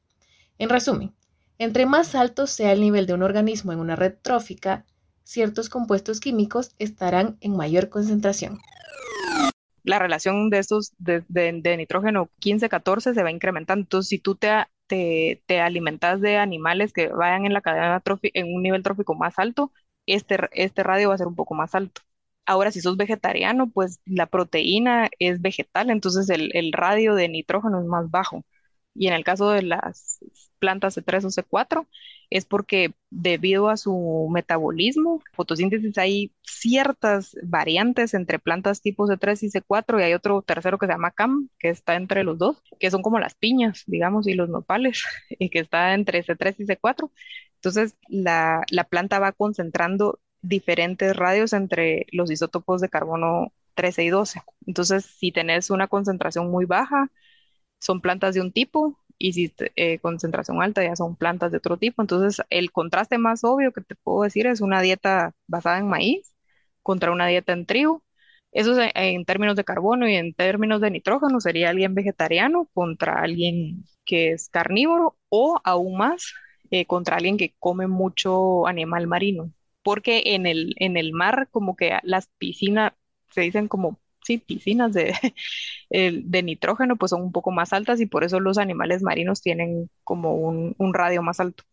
En resumen, entre más alto sea el nivel de un organismo en una red trófica, ciertos compuestos químicos estarán en mayor concentración. La relación de estos de, nitrógeno 15-14 se va incrementando. Entonces, si tú te, alimentas de animales que vayan en la cadena trófica en un nivel trófico más alto, este, este radio va a ser un poco más alto. Ahora, si sos vegetariano, pues la proteína es vegetal, entonces el radio de nitrógeno es más bajo. Y en el caso de las plantas C3 o C4 es porque debido a su metabolismo, fotosíntesis, hay ciertas variantes entre plantas tipo C3 y C4 y hay otro tercero que se llama CAM, que está entre los dos, que son como las piñas, digamos, y los nopales, [LAUGHS] y que está entre C3 y C4. Entonces, la, la planta va concentrando diferentes radios entre los isótopos de carbono 13 y 12. Entonces, si tenés una concentración muy baja, son plantas de un tipo y si eh, concentración alta ya son plantas de otro tipo. Entonces, el contraste más obvio que te puedo decir es una dieta basada en maíz contra una dieta en trigo. Eso es en, términos de carbono y en términos de nitrógeno sería alguien vegetariano contra alguien que es carnívoro o aún más eh, contra alguien que come mucho animal marino. Porque en el, en el mar como que las piscinas se dicen como sí, piscinas de, [LAUGHS] de nitrógeno pues son un poco más altas y por eso los animales marinos tienen como un, radio más alto.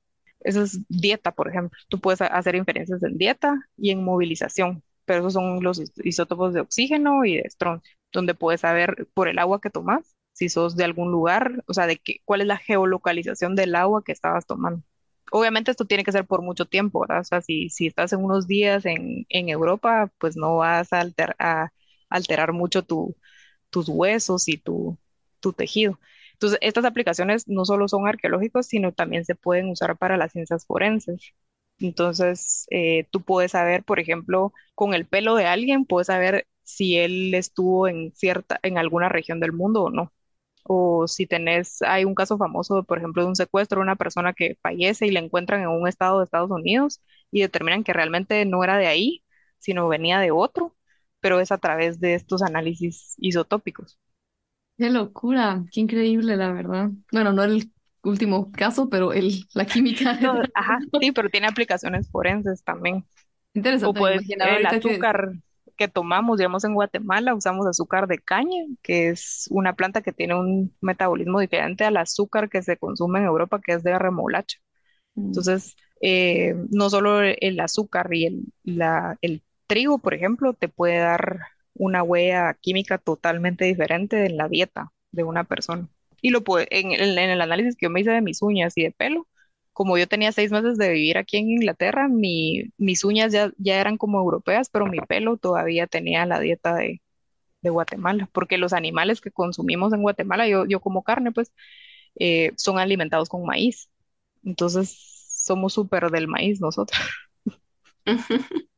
Esa es dieta, por ejemplo. Tú puedes hacer inferencias en dieta y en movilización, pero esos son los isótopos de oxígeno y de estroncio, donde puedes saber por el agua que tomas, si sos de algún lugar, o sea, de qué, cuál es la geolocalización del agua que estabas tomando. Obviamente esto tiene que ser por mucho tiempo, ¿verdad? O sea, si, si estás en unos días en, en Europa, pues no vas a, alter, a alterar mucho tus huesos y tu, tejido. Entonces, estas aplicaciones no solo son arqueológicos, sino también se pueden usar para las ciencias forenses. Entonces, eh, tú puedes saber, por ejemplo, con el pelo de alguien, puedes saber si él estuvo en cierta, en alguna región del mundo o no. O si tenés, hay un caso famoso, por ejemplo, de un secuestro de una persona que fallece y la encuentran en un estado de Estados Unidos y determinan que realmente no era de ahí, sino venía de otro pero es a través de estos análisis isotópicos. Qué locura, qué increíble, la verdad. Bueno, no el último caso, pero el, la química. [LAUGHS] ajá, sí, pero tiene aplicaciones forenses también. Interesante. O puede, el azúcar que... tomamos, digamos en Guatemala, usamos azúcar de caña, que es una planta que tiene un metabolismo diferente al azúcar que se consume en Europa, que es de remolacha. Mm. Entonces, eh, no solo el azúcar y el, la, el trigo, por ejemplo, te puede dar una huella química totalmente diferente en la dieta de una persona. Y lo puede, en, el análisis que yo me hice de mis uñas y de pelo, como yo tenía seis meses de vivir aquí en Inglaterra, mis uñas ya, ya eran como europeas, pero mi pelo todavía tenía la dieta de, Guatemala, porque los animales que consumimos en Guatemala, yo, yo como carne, pues, eh, son alimentados con maíz. Entonces, somos súper del maíz nosotros. [LAUGHS]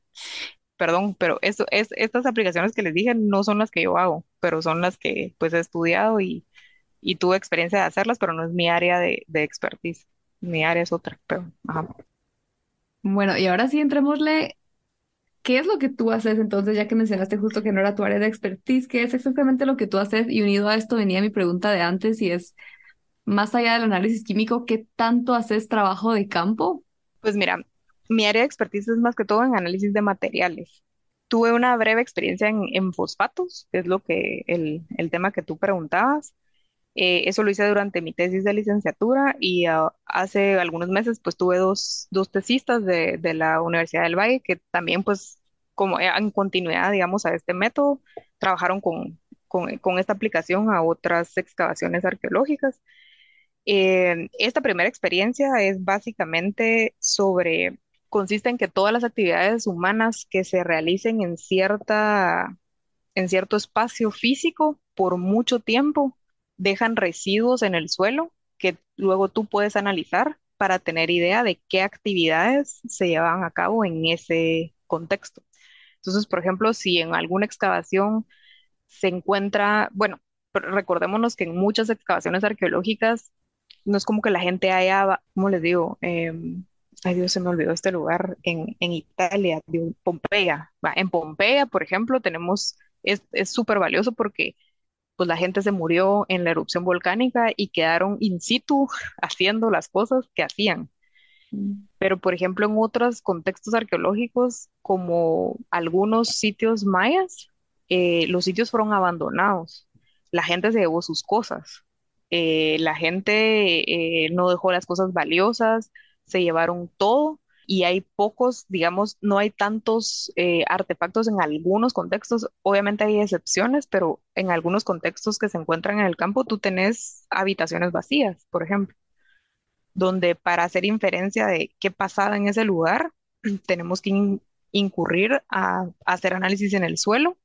perdón, pero eso, es, estas aplicaciones que les dije no son las que yo hago, pero son las que pues he estudiado y, tuve experiencia de hacerlas, pero no es mi área de, de expertise. Mi área es otra, pero ajá. Bueno, y ahora sí entrémosle. ¿Qué es lo que tú haces entonces, ya que mencionaste justo que no era tu área de expertise? ¿Qué es exactamente lo que tú haces? Y unido a esto venía mi pregunta de antes y es, más allá del análisis químico, ¿qué tanto haces trabajo de campo? Pues mira, mi área de expertise es más que todo en análisis de materiales. Tuve una breve experiencia en, fosfatos, que es lo que el, tema que tú preguntabas. Eh, eso lo hice durante mi tesis de licenciatura y ah, hace algunos meses pues tuve dos, dos tesistas de, la Universidad del Valle que también pues como en continuidad digamos a este método trabajaron con, con, esta aplicación a otras excavaciones arqueológicas. Eh, esta primera experiencia es básicamente sobre consiste en que todas las actividades humanas que se realicen en cierta, en cierto espacio físico por mucho tiempo dejan residuos en el suelo que luego tú puedes analizar para tener idea de qué actividades se llevan a cabo en ese contexto. Entonces, por ejemplo, si en alguna excavación se encuentra, bueno, recordémonos que en muchas excavaciones arqueológicas no es como que la gente haya, ¿cómo les digo? Em, ay Dios, se me olvidó este lugar, en, en Italia, digo, Pompeya. Va, En Pompeya, por ejemplo, tenemos, es es súper valioso porque pues la gente se murió en la erupción volcánica y quedaron in situ [LAUGHS] haciendo las cosas que hacían. Pero, por ejemplo, en otros contextos arqueológicos, como algunos sitios mayas, eh, los sitios fueron abandonados. La gente se llevó sus cosas. Eh, la gente eh, no dejó las cosas valiosas, se llevaron todo y hay pocos, digamos, no hay tantos eh, artefactos en algunos contextos. Obviamente hay excepciones, pero en algunos contextos que se encuentran en el campo, tú tenés habitaciones vacías, por ejemplo donde para hacer inferencia de qué pasaba en ese lugar, [CLEARS THROAT] tenemos que in- incurrir a hacer análisis en el suelo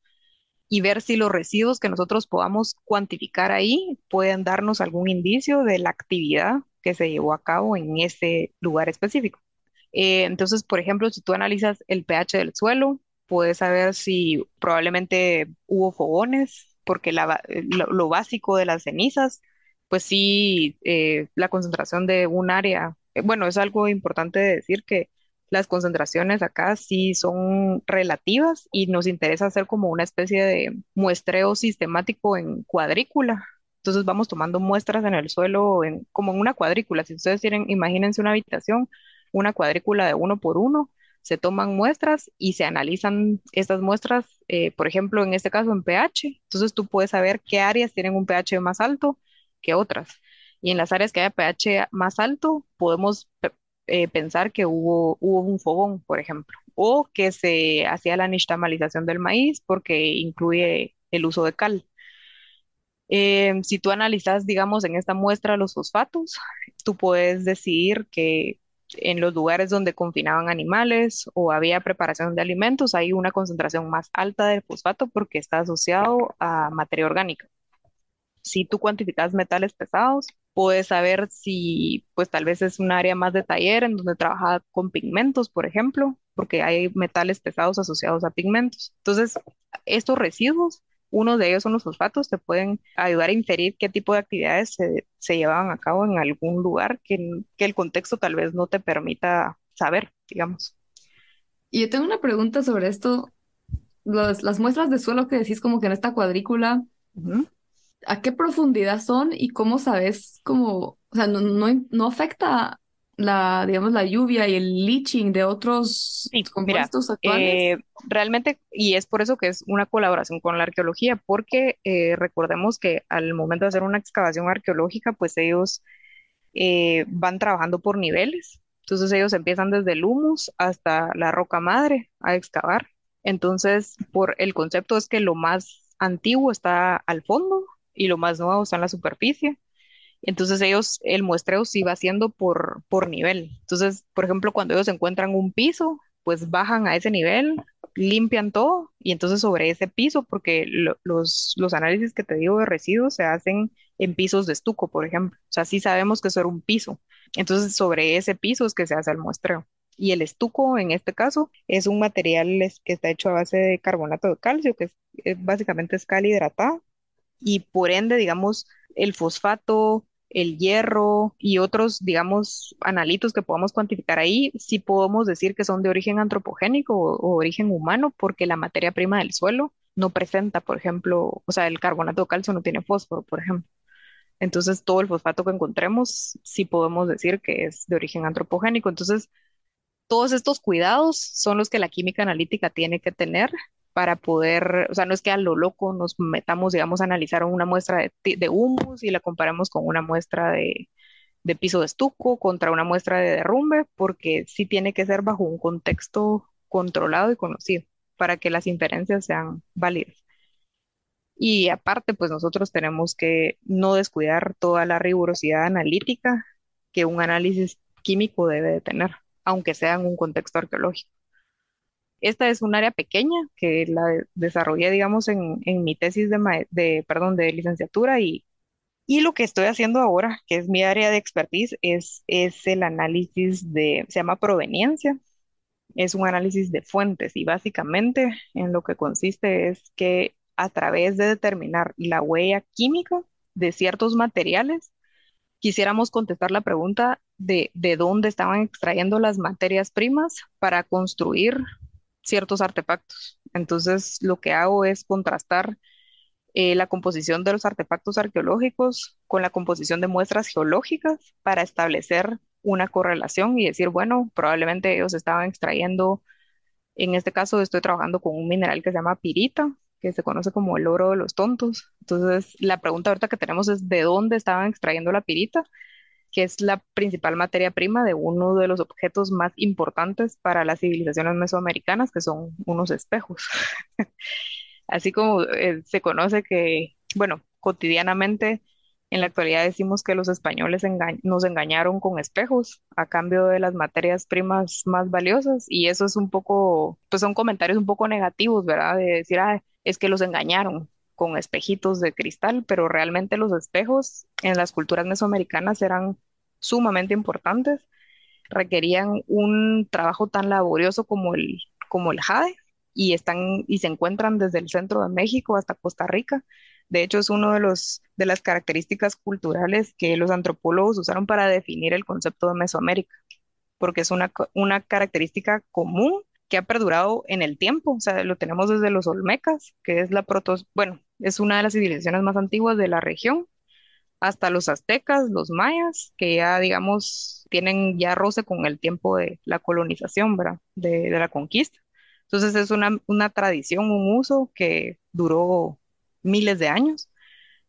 y ver si los residuos que nosotros podamos cuantificar ahí pueden darnos algún indicio de la actividad que se llevó a cabo en ese lugar específico. Eh, entonces, por ejemplo, si tú analizas el pH del suelo, puedes saber si probablemente hubo fogones, porque ba- lo, básico de las cenizas, pues sí, eh, la concentración de un área, eh, bueno, es algo importante de decir que las concentraciones acá sí son relativas y nos interesa hacer como una especie de muestreo sistemático en cuadrícula. Entonces vamos tomando muestras en el suelo como en una cuadrícula. Si ustedes tienen, imagínense una habitación una cuadrícula de uno por uno, se toman muestras y se analizan estas muestras, eh, por ejemplo, en este caso en pH. Entonces tú puedes saber qué áreas tienen un pH más alto que otras. Y en las áreas que haya pH más alto, podemos eh, pensar que hubo, hubo un fogón, por ejemplo, o que se hacía la nixtamalización del maíz porque incluye el uso de cal. Eh, si tú analizas, digamos, en esta muestra los fosfatos, tú puedes decidir que en los lugares donde confinaban animales o había preparación de alimentos hay una concentración más alta de fosfato porque está asociado a materia orgánica. Si tú cuantificas metales pesados, puedes saber si, pues tal vez es un área más de taller en donde trabaja con pigmentos, por ejemplo, porque hay metales pesados asociados a pigmentos. Entonces, estos residuos, uno de ellos son los fosfatos, te pueden ayudar a inferir qué tipo de actividades se, se llevaban a cabo en algún lugar que, que el contexto tal vez no te permita saber, digamos. Y yo tengo una pregunta sobre esto. Los- las muestras de suelo que decís como que en esta cuadrícula. ¿a qué profundidad son y cómo sabes cómo, o sea, no, no, no afecta la, digamos, la lluvia y el leaching de otros Sí, mira, compuestos actuales? eh, realmente, y es por eso que es una colaboración con la arqueología, porque eh, recordemos que al momento de hacer una excavación arqueológica, pues ellos eh, van trabajando por niveles. Entonces ellos empiezan desde el humus hasta la roca madre a excavar. Entonces, por el concepto es que lo más antiguo está al fondo y lo más nuevo está en la superficie. Entonces ellos, el muestreo sí va haciendo por, por nivel. Entonces, por ejemplo, cuando ellos encuentran un piso, pues bajan a ese nivel, limpian todo y entonces sobre ese piso, porque lo- los, los análisis que te digo de residuos se hacen en pisos de estuco, por ejemplo. O sea, sí sabemos que eso era un piso. Entonces, sobre ese piso es que se hace el muestreo. Y el estuco, en este caso, es un material que está hecho a base de carbonato de calcio, que básicamente es cal hidratado y por ende, digamos, el fosfato, el hierro y otros, digamos, analitos que podamos cuantificar ahí, sí podemos decir que son de origen antropogénico o, o origen humano, porque la materia prima del suelo no presenta, por ejemplo, o sea, el carbonato de calcio no tiene fósforo, por ejemplo. Entonces, todo el fosfato que encontremos, sí podemos decir que es de origen antropogénico. Entonces, todos estos cuidados son los que la química analítica tiene que tener para poder, o sea, no es que a lo loco nos metamos, digamos, a analizar una muestra de, de humus y la comparemos con una muestra de, de piso de estuco contra una muestra de derrumbe, porque sí tiene que ser bajo un contexto controlado y conocido para que las inferencias sean válidas. Y aparte, pues nosotros tenemos que no descuidar toda la rigurosidad analítica que un análisis químico debe de tener, aunque sea en un contexto arqueológico. Esta es un área pequeña que la de- desarrollé, digamos, en, en mi tesis de, de, perdón, de licenciatura y, y lo que estoy haciendo ahora, que es mi área de expertise, es, es el análisis de, se llama proveniencia. es un análisis de fuentes y básicamente en lo que consiste es que a través de determinar la huella química de ciertos materiales, quisiéramos contestar la pregunta de, de dónde estaban extrayendo las materias primas para construir ciertos artefactos. Entonces, lo que hago es contrastar eh, la composición de los artefactos arqueológicos con la composición de muestras geológicas para establecer una correlación y decir, bueno, probablemente ellos estaban extrayendo, en este caso estoy trabajando con un mineral que se llama pirita, que se conoce como el oro de los tontos. Entonces, la pregunta ahorita que tenemos es de dónde estaban extrayendo la pirita, que es la principal materia prima de uno de los objetos más importantes para las civilizaciones mesoamericanas, que son unos espejos. [LAUGHS] Así como eh, se conoce que, bueno, cotidianamente en la actualidad decimos que los españoles nos engañaron con espejos a cambio de las materias primas más valiosas y eso es un poco, pues son comentarios un poco negativos, ¿verdad? De decir, ah, es que los engañaron con espejitos de cristal, pero realmente los espejos en las culturas mesoamericanas eran sumamente importantes, requerían un trabajo tan laborioso como el, como el jade y están y se encuentran desde el centro de México hasta Costa Rica. De hecho, es uno de de las características culturales que los antropólogos usaron para definir el concepto de Mesoamérica, porque es una, una característica común que ha perdurado en el tiempo, o sea, lo tenemos desde los Olmecas, que es la proto, bueno, es una de las civilizaciones más antiguas de la región, hasta los aztecas, los mayas, que ya, digamos, tienen ya roce con el tiempo de la colonización, ¿verdad? De, la conquista. Entonces es una, una tradición, un uso que duró miles de años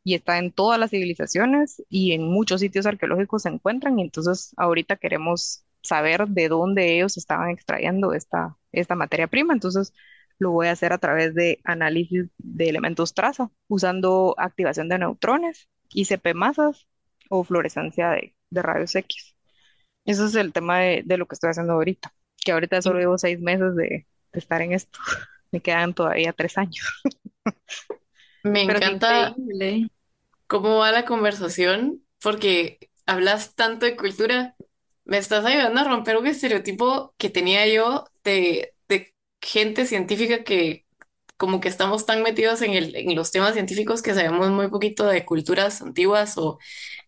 y está en todas las civilizaciones y en muchos sitios arqueológicos se encuentran entonces ahorita queremos saber de dónde ellos estaban extrayendo esta, esta materia prima. Entonces lo voy a hacer a través de análisis de elementos traza, usando activación de neutrones, ICP masas o fluorescencia de, de rayos X. Ese es el tema de, de, lo que estoy haciendo ahorita, que ahorita solo llevo seis meses de, de estar en esto. [LAUGHS] Me quedan todavía tres años. [LAUGHS] Me encanta cómo va la conversación, porque hablas tanto de cultura me estás ayudando a romper un estereotipo que tenía yo de, de gente científica que como que estamos tan metidos en, el, en los temas científicos que sabemos muy poquito de culturas antiguas o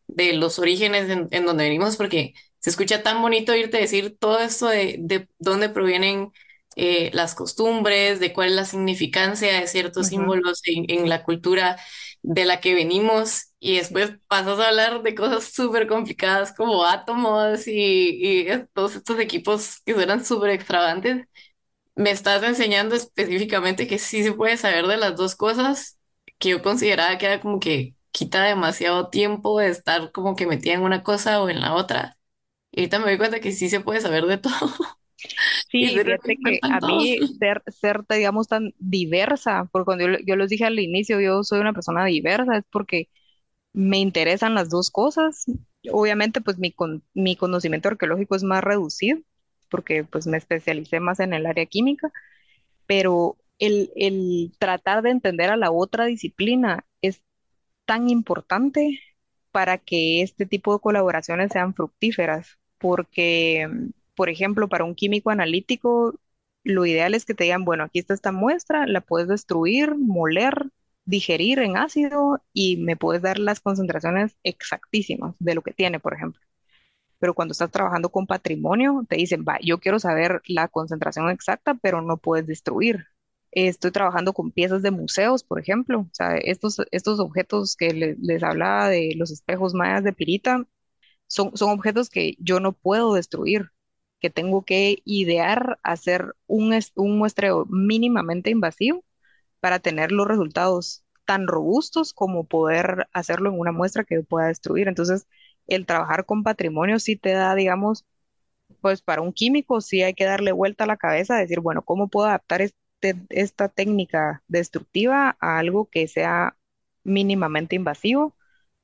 de los orígenes en, en donde venimos, porque se escucha tan bonito irte decir todo esto de, de dónde provienen eh, las costumbres, de cuál es la significancia de ciertos símbolos en, en la cultura de la que venimos y después pasas a hablar de cosas súper complicadas como átomos y, y, todos estos equipos que suenan súper extravagantes, me estás enseñando específicamente que sí se puede saber de las dos cosas que yo consideraba que era como que quita demasiado tiempo de estar como que metida en una cosa o en la otra. Y ahorita me doy cuenta que sí se puede saber de [LAUGHS] todo. Sí, fíjate que a mí ser, ser, digamos, tan diversa, porque cuando yo, yo les dije al inicio, yo soy una persona diversa, es porque me interesan las dos cosas. Obviamente, pues mi, mi conocimiento arqueológico es más reducido, porque pues me especialicé más en el área química, pero el, el tratar de entender a la otra disciplina es tan importante para que este tipo de colaboraciones sean fructíferas, porque por ejemplo, para un químico analítico, lo ideal es que te digan, bueno, aquí está esta muestra, la puedes destruir, moler, digerir en ácido y me puedes dar las concentraciones exactísimas de lo que tiene, por ejemplo. Pero cuando estás trabajando con patrimonio, te dicen, va, yo quiero saber la concentración exacta, pero no puedes destruir. Estoy trabajando con piezas de museos, por ejemplo. O sea, estos, estos objetos que les hablaba de los espejos mayas de Pirita, son, son objetos que yo no puedo destruir que tengo que idear hacer un, un muestreo mínimamente invasivo para tener los resultados tan robustos como poder hacerlo en una muestra que pueda destruir. Entonces, el trabajar con patrimonio sí te da, digamos, pues para un químico sí hay que darle vuelta a la cabeza, decir, bueno, ¿cómo puedo adaptar este, esta técnica destructiva a algo que sea mínimamente invasivo?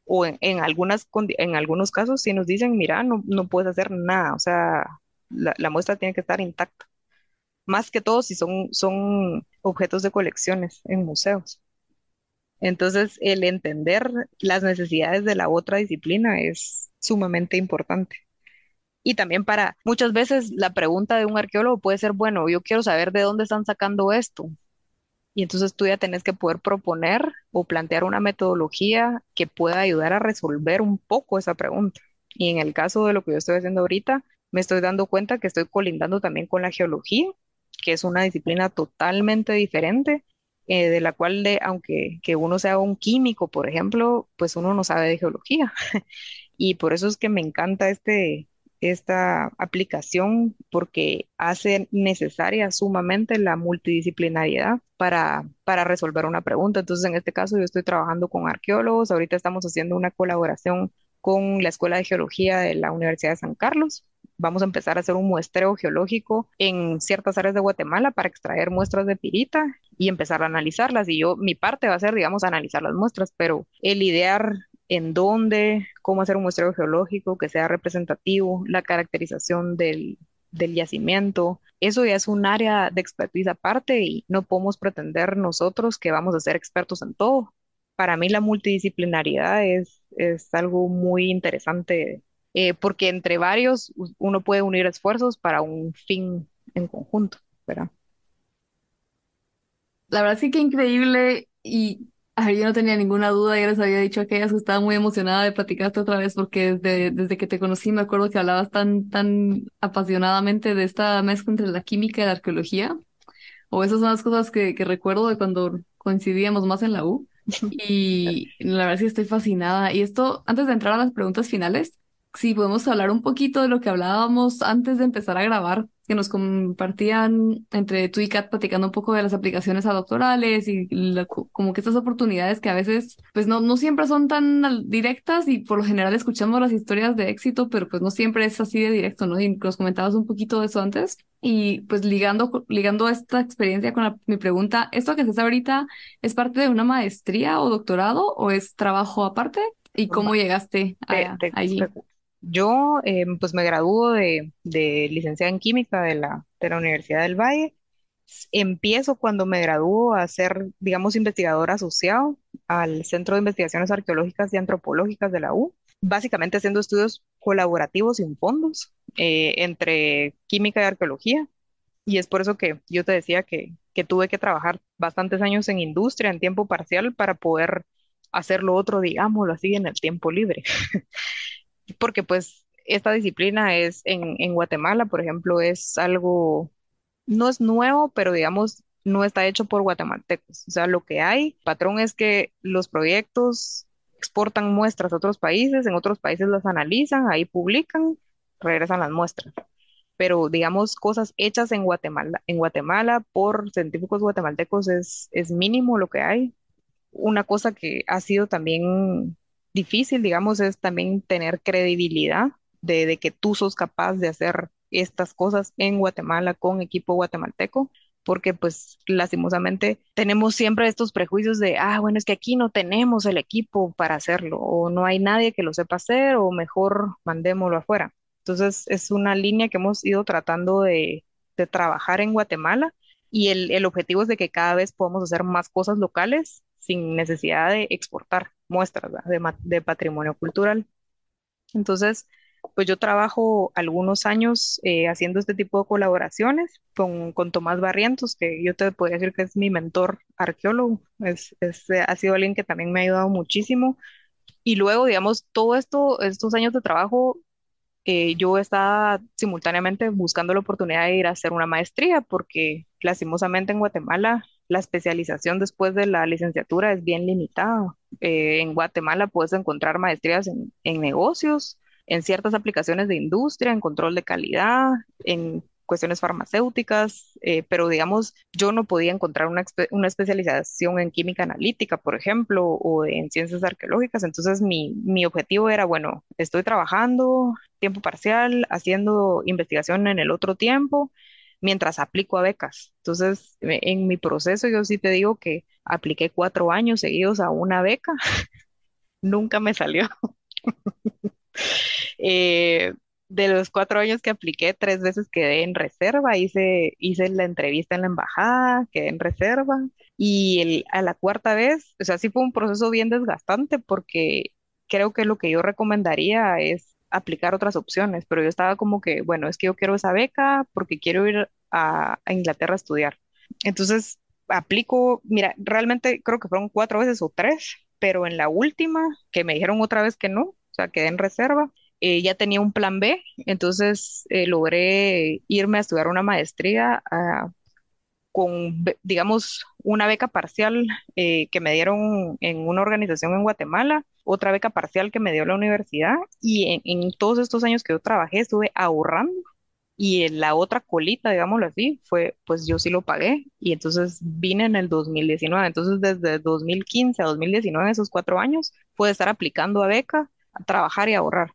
O en, algunas, en algunos casos, si nos dicen, mira, no, no puedes hacer nada, o sea, la, muestra tiene que estar intacta. Más que todo si son, objetos de colecciones en museos. Entonces, el entender las necesidades de la otra disciplina es sumamente importante. Y también para muchas veces la pregunta de un arqueólogo puede ser, bueno, yo quiero saber de dónde están sacando esto. Y entonces tú ya tenés que poder proponer o plantear una metodología que pueda ayudar a resolver un poco esa pregunta. Y en el caso de lo que yo estoy haciendo ahorita, me estoy dando cuenta que estoy colindando también con la geología, que es una disciplina totalmente diferente, eh, de la cual, de, aunque que uno sea un químico, por ejemplo, pues uno no sabe de geología. [LAUGHS] y por eso es que me encanta este, esta aplicación porque hace necesaria sumamente la multidisciplinariedad para, para resolver una pregunta. Entonces, en este caso, yo estoy trabajando con arqueólogos, ahorita estamos haciendo una colaboración con la Escuela de Geología de la Universidad de San Carlos. Vamos a empezar a hacer un muestreo geológico en ciertas áreas de Guatemala para extraer muestras de pirita y empezar a analizarlas. Y yo, mi parte va a ser, digamos, analizar las muestras, pero el idear en dónde, cómo hacer un muestreo geológico que sea representativo, la caracterización del, del yacimiento. Eso ya es un área de expertise aparte y no podemos pretender nosotros que vamos a ser expertos en todo. Para mí la multidisciplinariedad es, es algo muy interesante eh, porque entre varios uno puede unir esfuerzos para un fin en conjunto, ¿verdad? La verdad sí que increíble y yo no tenía ninguna duda, ya les había dicho a que estaba muy emocionada de platicarte otra vez porque desde, desde que te conocí me acuerdo que hablabas tan, tan apasionadamente de esta mezcla entre la química y la arqueología. O esas son las cosas que, que recuerdo de cuando coincidíamos más en la U. [LAUGHS] Y la verdad sí estoy fascinada. Y esto, antes de entrar a las preguntas finales, sí podemos hablar un poquito de lo que hablábamos antes de empezar a grabar que nos compartían entre tú y Kat platicando un poco de las aplicaciones a doctorales y como que estas oportunidades que a veces pues no, no siempre son tan directas y por lo general escuchamos las historias de éxito, pero pues no siempre es así de directo, ¿no? Y nos comentabas un poquito de eso antes. Y pues ligando, ligando esta experiencia con mi pregunta, ¿esto que haces ahorita es parte de una maestría o doctorado o es trabajo aparte? ¿Y cómo llegaste a, allí? Yo em, pues me graduó de, de licenciada en química de la, de la Universidad del Valle. Empiezo cuando me gradúo a ser, digamos, investigador asociado al Centro de Investigaciones Arqueológicas y Antropológicas de la U, básicamente haciendo estudios colaborativos sin fondos eh, entre química y arqueología. Y es por eso que yo te decía que, que tuve que trabajar bastantes años en industria en tiempo parcial para poder hacer lo otro, digámoslo así, en el tiempo libre. [LAUGHS] porque pues esta disciplina es en, en Guatemala, por ejemplo, es algo, no es nuevo, pero digamos, no está hecho por guatemaltecos. O sea, lo que hay, patrón es que los proyectos exportan muestras a otros países, en otros países las analizan, ahí publican, regresan las muestras. Pero digamos, cosas hechas en Guatemala, en Guatemala por científicos guatemaltecos es, es mínimo lo que hay. Una cosa que ha sido también difícil, digamos, es también tener credibilidad de, que tú sos capaz de hacer estas cosas en Guatemala con equipo guatemalteco porque pues lastimosamente tenemos siempre estos prejuicios de, ah, bueno, es que aquí no tenemos el equipo para hacerlo, o no hay nadie que lo sepa hacer, o mejor mandémoslo afuera. Entonces es una línea que hemos ido tratando de, de trabajar en Guatemala y el, el objetivo es de que cada vez podamos hacer más cosas locales sin necesidad de exportar muestras de, patrimonio cultural. Entonces, pues yo trabajo algunos años eh, haciendo este tipo de colaboraciones con, con, Tomás Barrientos, que yo te podría decir que es mi mentor arqueólogo, es, eh, ha sido alguien que también me ha ayudado muchísimo. Y luego, digamos, todo esto, estos años de trabajo, eh, yo estaba simultáneamente buscando la oportunidad de ir a hacer una maestría, porque lastimosamente en Guatemala la especialización después de la licenciatura es bien limitada. Eh, en Guatemala puedes encontrar maestrías en, negocios, en ciertas aplicaciones de industria, en control de calidad, en cuestiones farmacéuticas, eh, pero digamos, yo no podía encontrar una, una, especialización en química analítica, por ejemplo, o en ciencias arqueológicas. Entonces, mi, mi objetivo era, bueno, estoy trabajando tiempo parcial, haciendo investigación en el otro tiempo mientras aplico a becas. Entonces, en mi proceso yo sí te digo que apliqué cuatro años seguidos a una beca, [LAUGHS] nunca me salió. [LAUGHS] Eh, de los cuatro años que apliqué, tres veces quedé en reserva, hice, hice la entrevista en la embajada, quedé en reserva y el, a la cuarta vez, o sea, sí fue un proceso bien desgastante porque creo que lo que yo recomendaría es aplicar otras opciones, pero yo estaba como que, bueno, es que yo quiero esa beca porque quiero ir a, Inglaterra a estudiar. Entonces, aplico, mira, realmente creo que fueron cuatro veces o tres, pero en la última, que me dijeron otra vez que no, o sea, quedé en reserva, eh, ya tenía un plan B, entonces eh, logré irme a estudiar una maestría ah, con, digamos, una beca parcial eh, que me dieron en una organización en Guatemala, otra beca parcial que me dio la universidad y en, todos estos años que yo trabajé estuve ahorrando y la otra colita, digámoslo así, fue, pues yo sí lo pagué y entonces vine en el 2019. Entonces desde 2015 a 2019, esos cuatro años, pude estar aplicando a beca, a trabajar y ahorrar.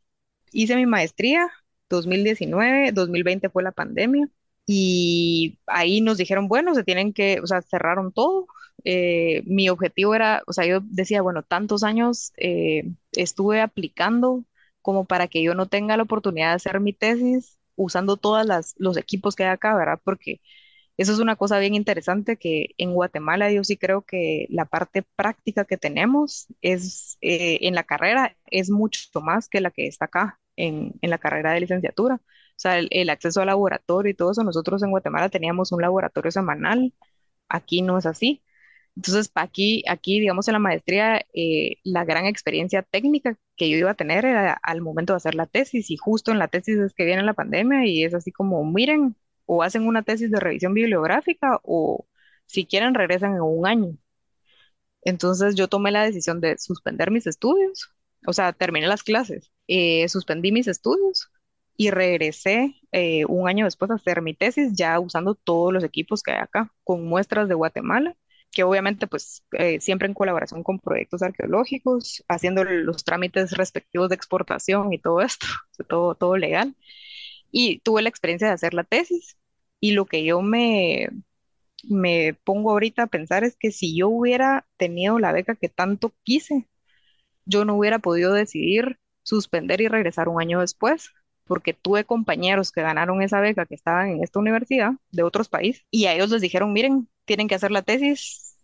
Hice mi maestría 2019, 2020 fue la pandemia y ahí nos dijeron, bueno, se tienen que, o sea, cerraron todo. Eh, mi objetivo era, o sea, yo decía, bueno, tantos años eh, estuve aplicando como para que yo no tenga la oportunidad de hacer mi tesis usando todos los equipos que hay acá, ¿verdad? Porque eso es una cosa bien interesante que en Guatemala yo sí creo que la parte práctica que tenemos es eh, en la carrera es mucho más que la que está acá en, en la carrera de licenciatura. O sea, el, el acceso al laboratorio y todo eso, nosotros en Guatemala teníamos un laboratorio semanal, aquí no es así. Entonces, aquí, aquí, digamos, en la maestría, eh, la gran experiencia técnica que yo iba a tener era al momento de hacer la tesis, y justo en la tesis es que viene la pandemia y es así como, miren, o hacen una tesis de revisión bibliográfica o si quieren regresan en un año. Entonces, yo tomé la decisión de suspender mis estudios, o sea, terminé las clases, eh, suspendí mis estudios y regresé eh, un año después a hacer mi tesis ya usando todos los equipos que hay acá, con muestras de Guatemala que obviamente pues eh, siempre en colaboración con proyectos arqueológicos, haciendo los trámites respectivos de exportación y todo esto, [LAUGHS] todo, todo legal. Y tuve la experiencia de hacer la tesis y lo que yo me, me pongo ahorita a pensar es que si yo hubiera tenido la beca que tanto quise, yo no hubiera podido decidir suspender y regresar un año después, porque tuve compañeros que ganaron esa beca que estaban en esta universidad de otros países y a ellos les dijeron, miren, tienen que hacer la tesis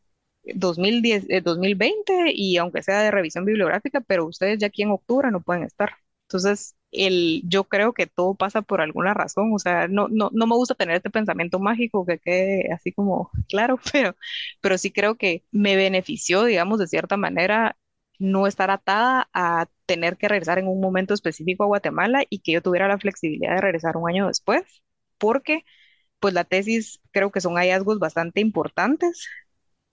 2010, eh, 2020 y aunque sea de revisión bibliográfica, pero ustedes ya aquí en octubre no pueden estar. Entonces, el, yo creo que todo pasa por alguna razón, o sea, no, no, no me gusta tener este pensamiento mágico que quede así como [LAUGHS] claro, pero, pero sí creo que me benefició, digamos, de cierta manera no estar atada a tener que regresar en un momento específico a Guatemala y que yo tuviera la flexibilidad de regresar un año después, porque pues la tesis creo que son hallazgos bastante importantes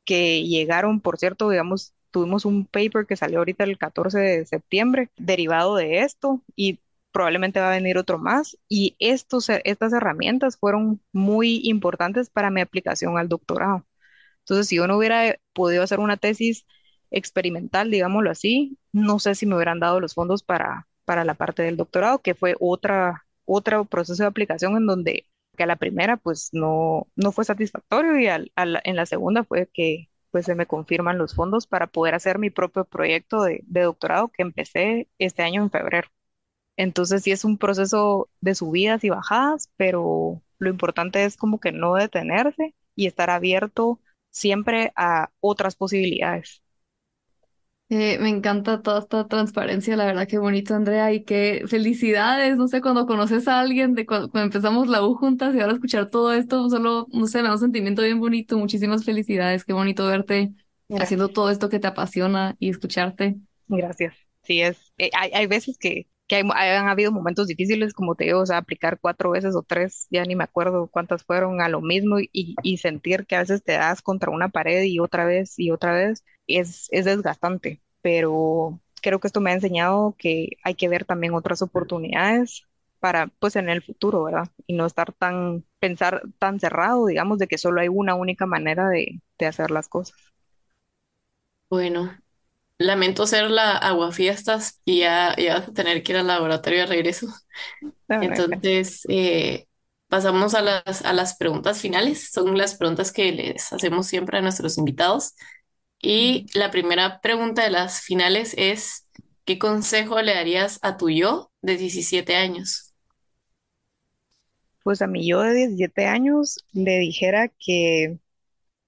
que llegaron, por cierto, digamos, tuvimos un paper que salió ahorita el 14 de septiembre derivado de esto y probablemente va a venir otro más y estos, estas herramientas fueron muy importantes para mi aplicación al doctorado. Entonces, si yo no hubiera podido hacer una tesis experimental, digámoslo así, no sé si me hubieran dado los fondos para, para la parte del doctorado, que fue otra, otro proceso de aplicación en donde que a la primera pues no, no fue satisfactorio y al- en la segunda fue que pues se me confirman los fondos para poder hacer mi propio proyecto de, de doctorado que empecé este año en febrero. Entonces sí es un proceso de subidas y bajadas, pero lo importante es como que no detenerse y estar abierto siempre a otras posibilidades. Eh, me encanta toda esta transparencia, la verdad, qué bonito, Andrea, y qué felicidades, no sé, cuando conoces a alguien, de cuando, cuando empezamos la U juntas y ahora escuchar todo esto, solo, no sé, me da un sentimiento bien bonito, muchísimas felicidades, qué bonito verte haciendo todo esto que te apasiona y escucharte. Gracias. Sí, es, eh, hay, hay veces que, que hay, han habido momentos difíciles, como te digo, o sea, aplicar cuatro veces o tres, ya ni me acuerdo cuántas fueron a lo mismo y, y sentir que a veces te das contra una pared y otra vez y otra vez es, es desgastante, pero creo que esto me ha enseñado que hay que ver también otras oportunidades para, pues, en el futuro, ¿verdad? Y no estar tan, pensar tan cerrado, digamos, de que solo hay una única manera de, de hacer las cosas. Bueno, lamento ser la aguafiestas y ya, ya vas a tener que ir al laboratorio de regreso. Entonces, eh, pasamos a las, a las preguntas finales. Son las preguntas que les hacemos siempre a nuestros invitados. Y la primera pregunta de las finales es, ¿qué consejo le darías a tu yo de 17 años? Pues a mi yo de 17 años le dijera que,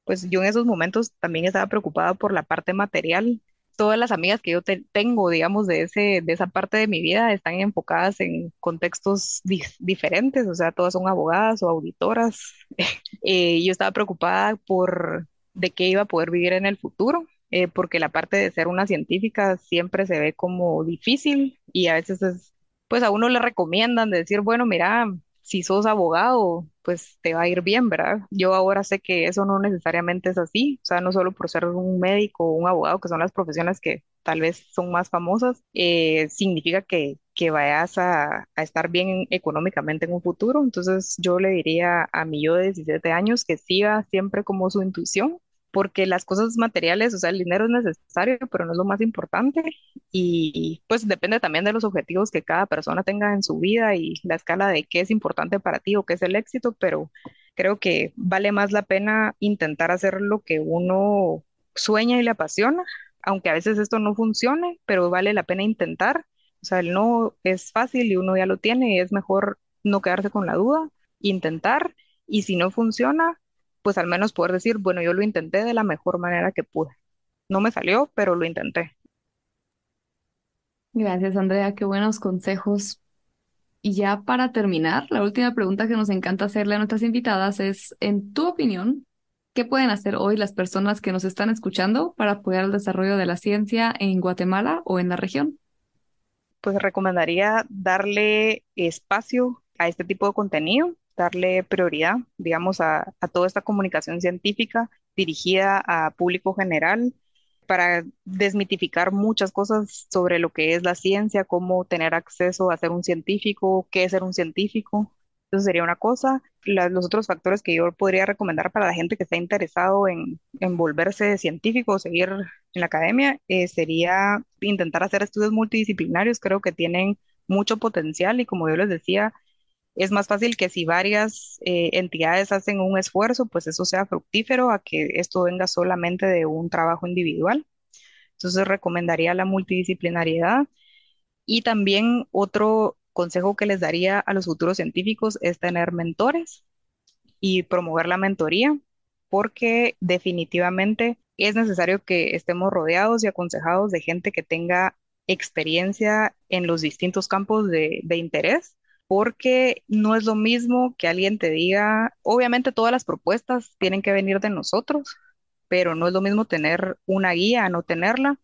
pues yo en esos momentos también estaba preocupada por la parte material todas las amigas que yo tengo, digamos, de, ese, de esa parte de mi vida están enfocadas en contextos diferentes, o sea, todas son abogadas o auditoras. [LAUGHS] Eh, yo estaba preocupada por de qué iba a poder vivir en el futuro, eh, porque la parte de ser una científica siempre se ve como difícil y a veces es, pues a uno le recomiendan de decir, bueno, mira, si sos abogado, pues te va a ir bien, ¿verdad? Yo ahora sé que eso no necesariamente es así, o sea, no solo por ser un médico o un abogado, que son las profesiones que tal vez son más famosas, eh, significa que, que vayas a, a, estar bien económicamente en un futuro. Entonces yo le diría a mi yo de 17 años que siga siempre como su intuición, porque las cosas materiales, o sea, el dinero es necesario, pero no es lo más importante y pues depende también de los objetivos que cada persona tenga en su vida y la escala de qué es importante para ti o qué es el éxito, pero creo que vale más la pena intentar hacer lo que uno sueña y le apasiona, aunque a veces esto no funcione, pero vale la pena intentar. O sea, el no es fácil y uno ya lo tiene y es mejor no quedarse con la duda, intentar y si no funciona, pues al menos poder decir, bueno, yo lo intenté de la mejor manera que pude. No me salió, pero lo intenté. Gracias, Andrea, qué buenos consejos. Y ya para terminar, la última pregunta que nos encanta hacerle a nuestras invitadas es, en tu opinión, ¿qué pueden hacer hoy las personas que nos están escuchando para apoyar el desarrollo de la ciencia en Guatemala o en la región? Pues recomendaría darle espacio a este tipo de contenido, darle prioridad, digamos, a, toda esta comunicación científica dirigida a público general para desmitificar muchas cosas sobre lo que es la ciencia, cómo tener acceso a ser un científico, qué es ser un científico. Eso sería una cosa. los otros factores que yo podría recomendar para la gente que está interesado en, volverse científico o seguir en la academia eh, sería intentar hacer estudios multidisciplinarios. Creo que tienen mucho potencial y como yo les decía, es más fácil que si varias eh, entidades hacen un esfuerzo, pues eso sea fructífero a que esto venga solamente de un trabajo individual. Entonces recomendaría la multidisciplinariedad y también otro consejo que les daría a los futuros científicos es tener mentores y promover la mentoría porque definitivamente es necesario que estemos rodeados y aconsejados de gente que tenga experiencia en los distintos campos de, de interés porque no es lo mismo que alguien te diga, obviamente todas las propuestas tienen que venir de nosotros, pero no es lo mismo tener una guía a no tenerla.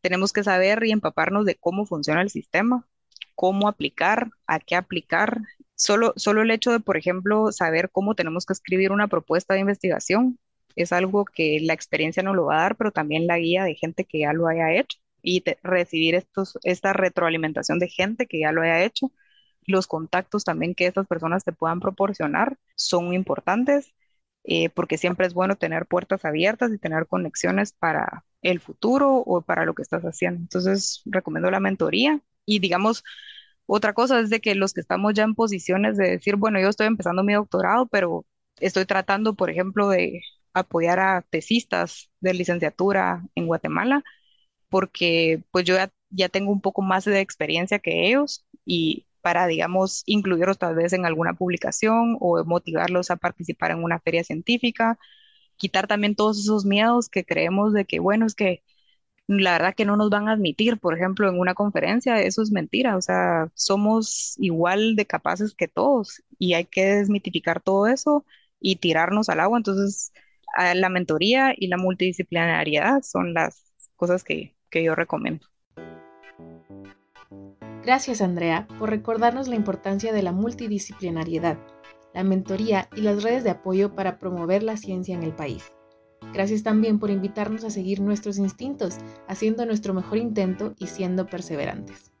Tenemos que saber y empaparnos de cómo funciona el sistema, cómo aplicar, a qué aplicar. Solo, solo el hecho de, por ejemplo, saber cómo tenemos que escribir una propuesta de investigación es algo que la experiencia no lo va a dar, pero también la guía de gente que ya lo haya hecho y recibir estos, esta retroalimentación de gente que ya lo haya hecho los contactos también que estas personas te puedan proporcionar son importantes eh, porque siempre es bueno tener puertas abiertas y tener conexiones para el futuro o para lo que estás haciendo. Entonces, recomiendo la mentoría y digamos, otra cosa es de que los que estamos ya en posiciones de decir, bueno, yo estoy empezando mi doctorado, pero estoy tratando, por ejemplo, de apoyar a tesistas de licenciatura en Guatemala, porque pues yo ya, ya tengo un poco más de experiencia que ellos y para, digamos, incluirlos tal vez en alguna publicación o motivarlos a participar en una feria científica, quitar también todos esos miedos que creemos de que, bueno, es que la verdad que no nos van a admitir, por ejemplo, en una conferencia, eso es mentira, o sea, somos igual de capaces que todos y hay que desmitificar todo eso y tirarnos al agua. Entonces, la mentoría y la multidisciplinariedad son las cosas que, que yo recomiendo. Gracias Andrea por recordarnos la importancia de la multidisciplinariedad, la mentoría y las redes de apoyo para promover la ciencia en el país. Gracias también por invitarnos a seguir nuestros instintos, haciendo nuestro mejor intento y siendo perseverantes.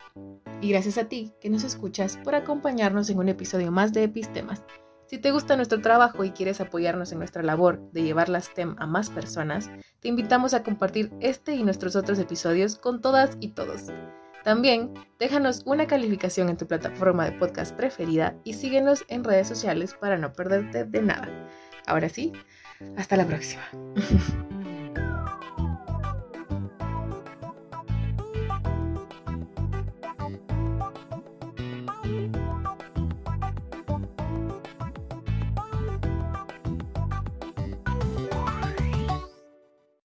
Y gracias a ti que nos escuchas por acompañarnos en un episodio más de Epistemas. Si te gusta nuestro trabajo y quieres apoyarnos en nuestra labor de llevar la STEM a más personas, te invitamos a compartir este y nuestros otros episodios con todas y todos. También déjanos una calificación en tu plataforma de podcast preferida y síguenos en redes sociales para no perderte de nada. Ahora sí, hasta la próxima. [LAUGHS]